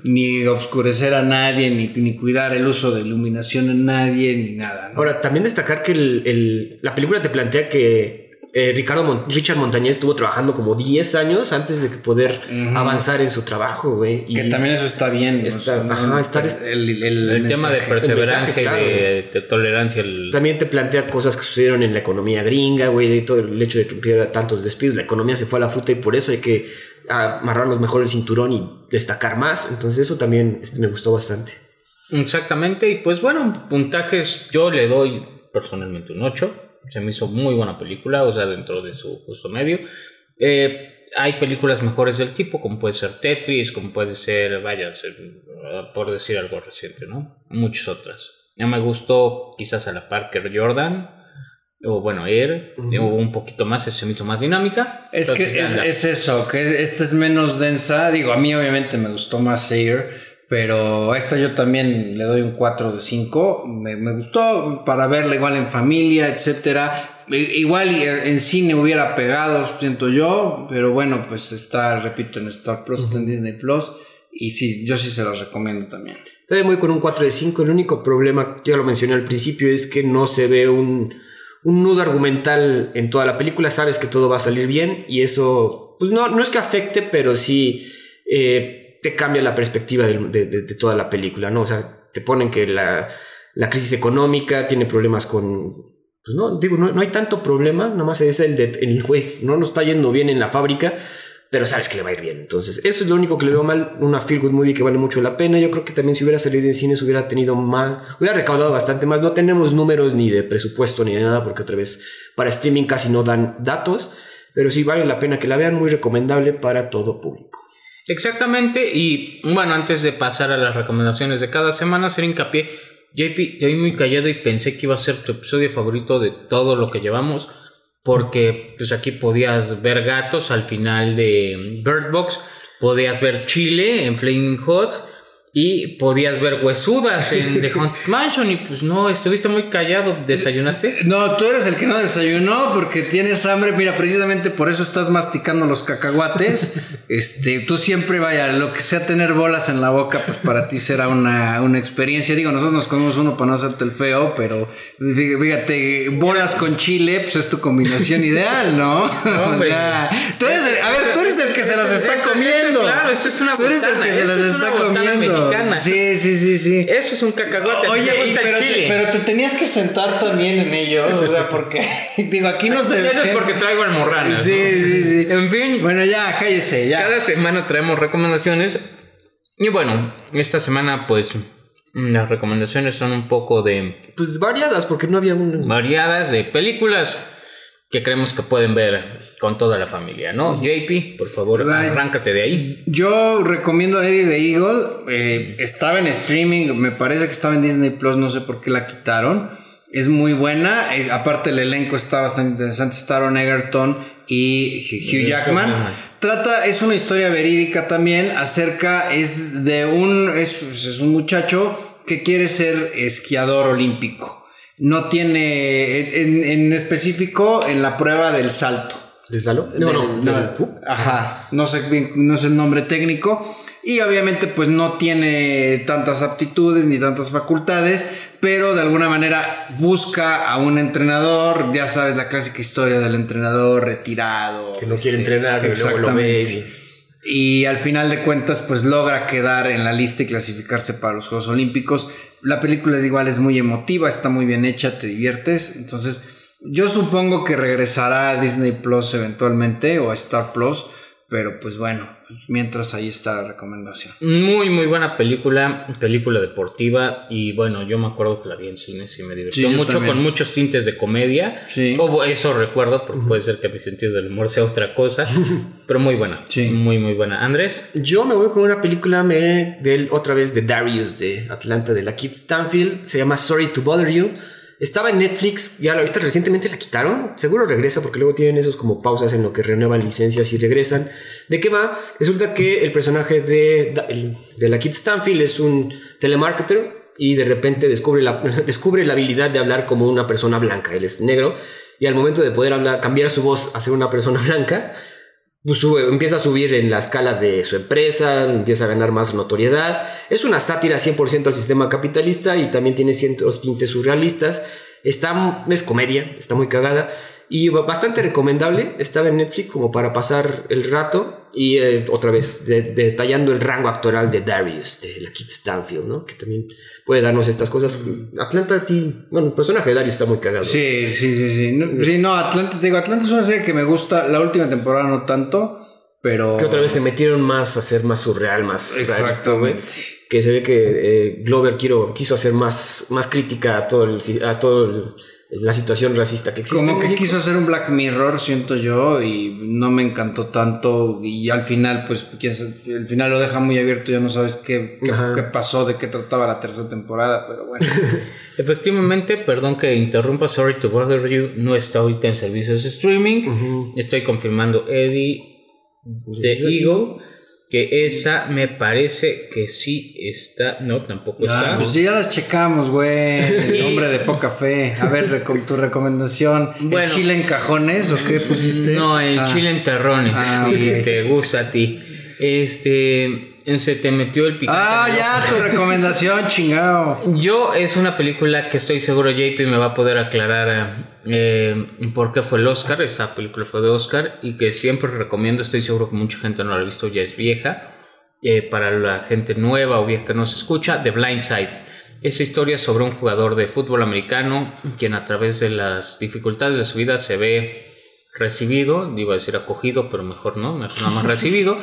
ni, ni obscurecer a nadie, ni, ni cuidar el uso de iluminación en nadie, ni nada. ¿no? Ahora, también destacar que el- el- la película te plantea que eh, Ricardo Mon- Richard Montañez estuvo trabajando como 10 años antes de que poder avanzar en su trabajo, güey. Que también eso está bien. ¿no? Está- O sea, ajá, no- está- el, el El tema de perseverancia mensaje, claro. y de, de tolerancia. el- También te plantea cosas que sucedieron en la economía gringa, güey, de todo el hecho de que hubiera tantos despidos. La economía se fue a la fruta y por eso hay que amarrarnos mejor el cinturón y destacar más. Entonces, eso también este, me gustó bastante. Exactamente, y pues bueno, puntajes yo le doy personalmente un 8. Se me hizo muy buena película, o sea, dentro de su justo medio. Eh, hay películas mejores del tipo, como puede ser Tetris, como puede ser, vaya, por decir algo reciente, ¿no? Muchas otras. Ya me gustó quizás a la Parker Jordan, o bueno, Air, o un poquito más, se me hizo más dinámica. Es Entonces, que es, anda. es eso, que es- esta es menos densa. Digo, a mí obviamente me gustó más Air, pero a esta yo también le doy un 4 de 5. Me, me gustó para verla igual en familia, etcétera. igual en cine hubiera pegado, siento yo, pero bueno, pues está, repito, en Star Plus, está en Disney Plus. Y sí, yo sí se los recomiendo también. También voy con un 4 de 5. El único problema, ya lo mencioné al principio, es que no se ve un, un nudo argumental en toda la película. Sabes que todo va a salir bien y eso, pues no, no es que afecte, pero sí eh, te cambia la perspectiva de, de, toda la película, ¿no? O sea, te ponen que la, la crisis económica tiene problemas con... Pues no, digo, no, hay tanto problema, nada más es el de, el güey, no nos está yendo bien en la fábrica pero sabes que le va a ir bien. Entonces, eso es lo único que le veo mal. Una feel good movie que vale mucho la pena. Yo creo que también si hubiera salido en cine, se hubiera tenido más, hubiera recaudado bastante más. No tenemos números ni de presupuesto ni de nada, porque otra vez para streaming casi no dan datos, pero sí vale la pena que la vean. Muy recomendable para todo público. Exactamente. Y bueno, antes de pasar a las recomendaciones de cada semana, hacer hincapié. JP, te vi muy callado y pensé que iba a ser tu episodio favorito de todo lo que llevamos porque pues aquí podías ver gatos al final de Bird Box, podías ver Chile en Flaming Hot y podías ver huesudas en [LAUGHS] The Haunted Mansion y pues no, estuviste muy callado, ¿desayunaste? No, tú eres el que no desayunó porque tienes hambre, mira, precisamente por eso estás masticando los cacahuates, [LAUGHS] este, tú siempre vaya, lo que sea tener bolas en la boca, pues para ti será una, una experiencia, digo, nosotros nos comemos uno para no hacerte el feo, pero fíjate, bolas con chile, pues es tu combinación ideal, ¿no? [LAUGHS] tú eres el, a ver, tú eres el que se las está comiendo. Claro, esto es una Tú eres el que se las está comiendo. Sí, sí, sí, sí. Eso es un cacahuate. Oye, pero, te, pero te tenías que sentar también en ello, o sea, porque [LAUGHS] digo, aquí no se Eso es porque traigo almorranas. Sí, sí, sí. En fin. Bueno, ya, cállese, ya. Cada semana traemos recomendaciones. Y bueno, esta semana pues las recomendaciones son un poco de... Pues variadas, porque no había un... Variadas de películas que creemos que pueden ver con toda la familia, ¿no? JP, por favor, arráncate de ahí. Yo recomiendo Eddie the Eagle. Eh, estaba en streaming, me parece que estaba en Disney Plus, no sé por qué la quitaron. Es muy buena. Eh, aparte, el elenco está bastante interesante. Staron Egerton y Hugh Jackman. Trata, es una historia verídica también. Acerca, es de un, es, es un muchacho que quiere ser esquiador olímpico no tiene, en, específico, en la prueba del salto. ¿De salto? No, no, ajá, no sé bien, no sé el nombre técnico. Y obviamente pues no tiene tantas aptitudes ni tantas facultades, pero de alguna manera busca a un entrenador, ya sabes la clásica historia del entrenador retirado. Que no quiere este, entrenar, que luego lo ve y al final de cuentas pues logra quedar en la lista y clasificarse para los Juegos Olímpicos. La película es igual, es muy emotiva, está muy bien hecha, te diviertes. Entonces yo supongo que regresará a Disney Plus eventualmente o a Star Plus pero pues bueno, mientras ahí está la recomendación. Muy, muy buena película, película deportiva. Y bueno, yo me acuerdo que la vi en cine, y me divirtió mucho, con muchos tintes de comedia. Sí. O eso recuerdo, porque puede ser que mi sentido del humor sea otra cosa. [LAUGHS] pero muy buena. Sí. Muy, muy buena. Andrés. Yo me voy con una película me, del, otra vez de Darius de Atlanta, de la Kid Stanfield. Se llama Sorry to Bother You. Estaba en Netflix, ya ahorita recientemente la quitaron. Seguro regresa porque luego tienen esos como pausas en lo que renuevan licencias y regresan. ¿De qué va? Resulta que el personaje de, de la Kid Stanfield es un telemarketer y de repente descubre la, [LAUGHS] descubre la habilidad de hablar como una persona blanca. Él es negro y al momento de poder hablar, cambiar su voz a ser una persona [LAUGHS] blanca, pues empieza a subir en la escala de su empresa, empieza a ganar más notoriedad. Es una sátira 100% al sistema capitalista y también tiene ciertos tintes surrealistas. Está, es comedia, está muy cagada y bastante recomendable. Estaba en Netflix como para pasar el rato y eh, otra vez detallando el rango actoral de Darius, de la Kit Stanfield, ¿no? Que también puede darnos estas cosas. Atlanta, ti, bueno, el personaje de Darius está muy cagado. Sí, sí, sí, sí. No, sí, no, Atlanta, te digo, Atlanta es una serie que me gusta. La última temporada no tanto. Pero... Que otra vez se metieron más a ser más surreal, más... Exactamente. que se ve que eh, Glover quiero, quiso hacer más, más crítica a todo el, a todo la situación racista que existe. Como que quiso hacer un Black Mirror, siento yo, y no me encantó tanto. Y al final, pues, el final lo deja muy abierto, ya no sabes qué, qué, pasó, de qué trataba la tercera temporada, pero bueno. [LAUGHS] Efectivamente, perdón que interrumpa, sorry to bother you, no está ahorita en servicios de streaming. Estoy confirmando Eddie The Eagle. Que esa me parece que sí está. No, tampoco Ah, está. pues ya las checamos, güey. Hombre de poca fe. A ver, tu recomendación. ¿El Bueno. chile en cajones o qué pusiste? No, el Ah. chile en terrones. Ah, [LAUGHS] te gusta a ti. Este. Se te metió el picante. Ah, ya, tu recomendación, [LAUGHS] chingado. Yo es una película que estoy seguro JP me va a poder aclarar eh, por qué fue el Oscar. Esta película fue de Oscar y que siempre recomiendo. Estoy seguro que mucha gente no la ha visto, ya es vieja. Eh, para la gente nueva o vieja que no se escucha, The Blind Side. Esa historia sobre un jugador de fútbol americano quien a través de las dificultades de su vida se ve recibido, iba a decir acogido, pero mejor no, mejor nada más [LAUGHS] recibido,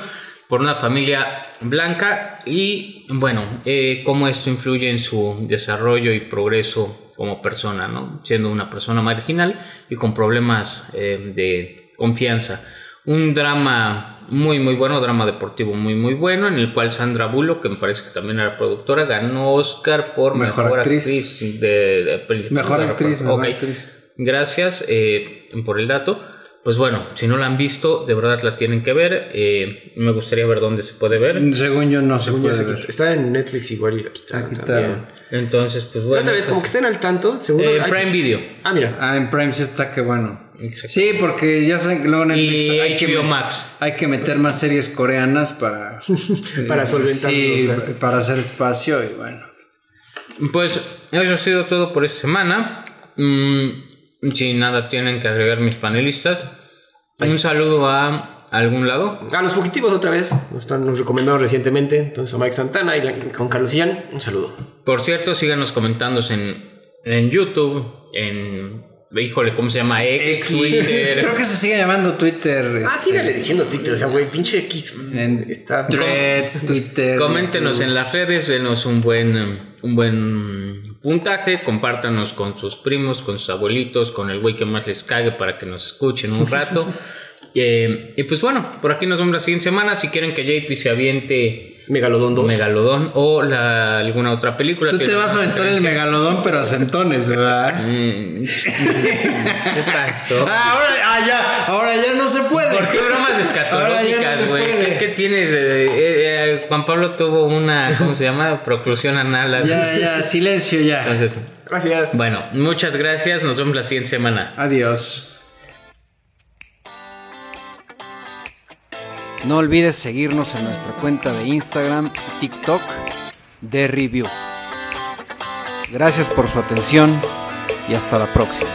por una familia blanca y bueno, eh, cómo esto influye en su desarrollo y progreso como persona, ¿no? Siendo una persona marginal y con problemas eh, de confianza. Un drama muy muy bueno, drama deportivo muy muy bueno, en el cual Sandra Bullock, que me parece que también era productora, ganó Oscar por Mejor mejor, actriz. actriz, de. Mejor actriz, mejor actriz. Gracias eh, por el dato. Pues bueno, si no la han visto, de verdad la tienen que ver. Eh, me gustaría ver dónde se puede ver. Según yo no se Ya puede se ver. Está en Netflix igual y la quitaron. La quitaron. también. Entonces, pues bueno. Otra vez, como que pues, estén al tanto, seguro. eh, hay- Prime Video. Ah, mira. Ah, en Prime sí está que bueno. Exacto. Sí, porque ya saben que luego Netflix Y hay, que Max. hay que meter más series coreanas para... [LAUGHS] Para solventar Sí, los para hacer espacio y bueno. Pues eso ha sido todo por esta semana. Mm, si nada tienen que agregar mis panelistas. Un saludo a algún lado. A los fugitivos otra vez. Nos, están, nos recomendaron recientemente. Entonces a Mike Santana y la- con Carlos Sillán. Un saludo. Por cierto, síganos comentando en, en YouTube, en... Híjole, ¿cómo se llama? X, Twitter. Creo que se sigue llamando Twitter. Ah, este, sígale diciendo Twitter. O sea, güey, pinche X. En Está. Threads, Twitter. Coméntenos en las redes, denos un buen, un buen puntaje, compártanos con sus primos, con sus abuelitos, con el güey que más les cague para que nos escuchen un rato. [LAUGHS] Eh, y pues bueno, por aquí nos vemos la siguiente semana. Si quieren que JP se aviente Megalodón 2. Megalodón o la, alguna otra película. Tú te vas a aventar el megalodón, pero a centones, ¿verdad? Mm, [LAUGHS] ¿Qué pasó? Ah, ahora, ah, ya, ahora ya no se puede. ¿Por qué bromas escatológicas, no güey? puede. ¿Qué, qué tienes? Eh, Juan Pablo tuvo una, ¿cómo se llama? Proclusión anal. Ya, ya, silencio ya. Entonces, Gracias. bueno, muchas gracias. Nos vemos la siguiente semana. Adiós. No olvides seguirnos en nuestra cuenta de Instagram y TikTok de Review. Gracias por su atención y hasta la próxima.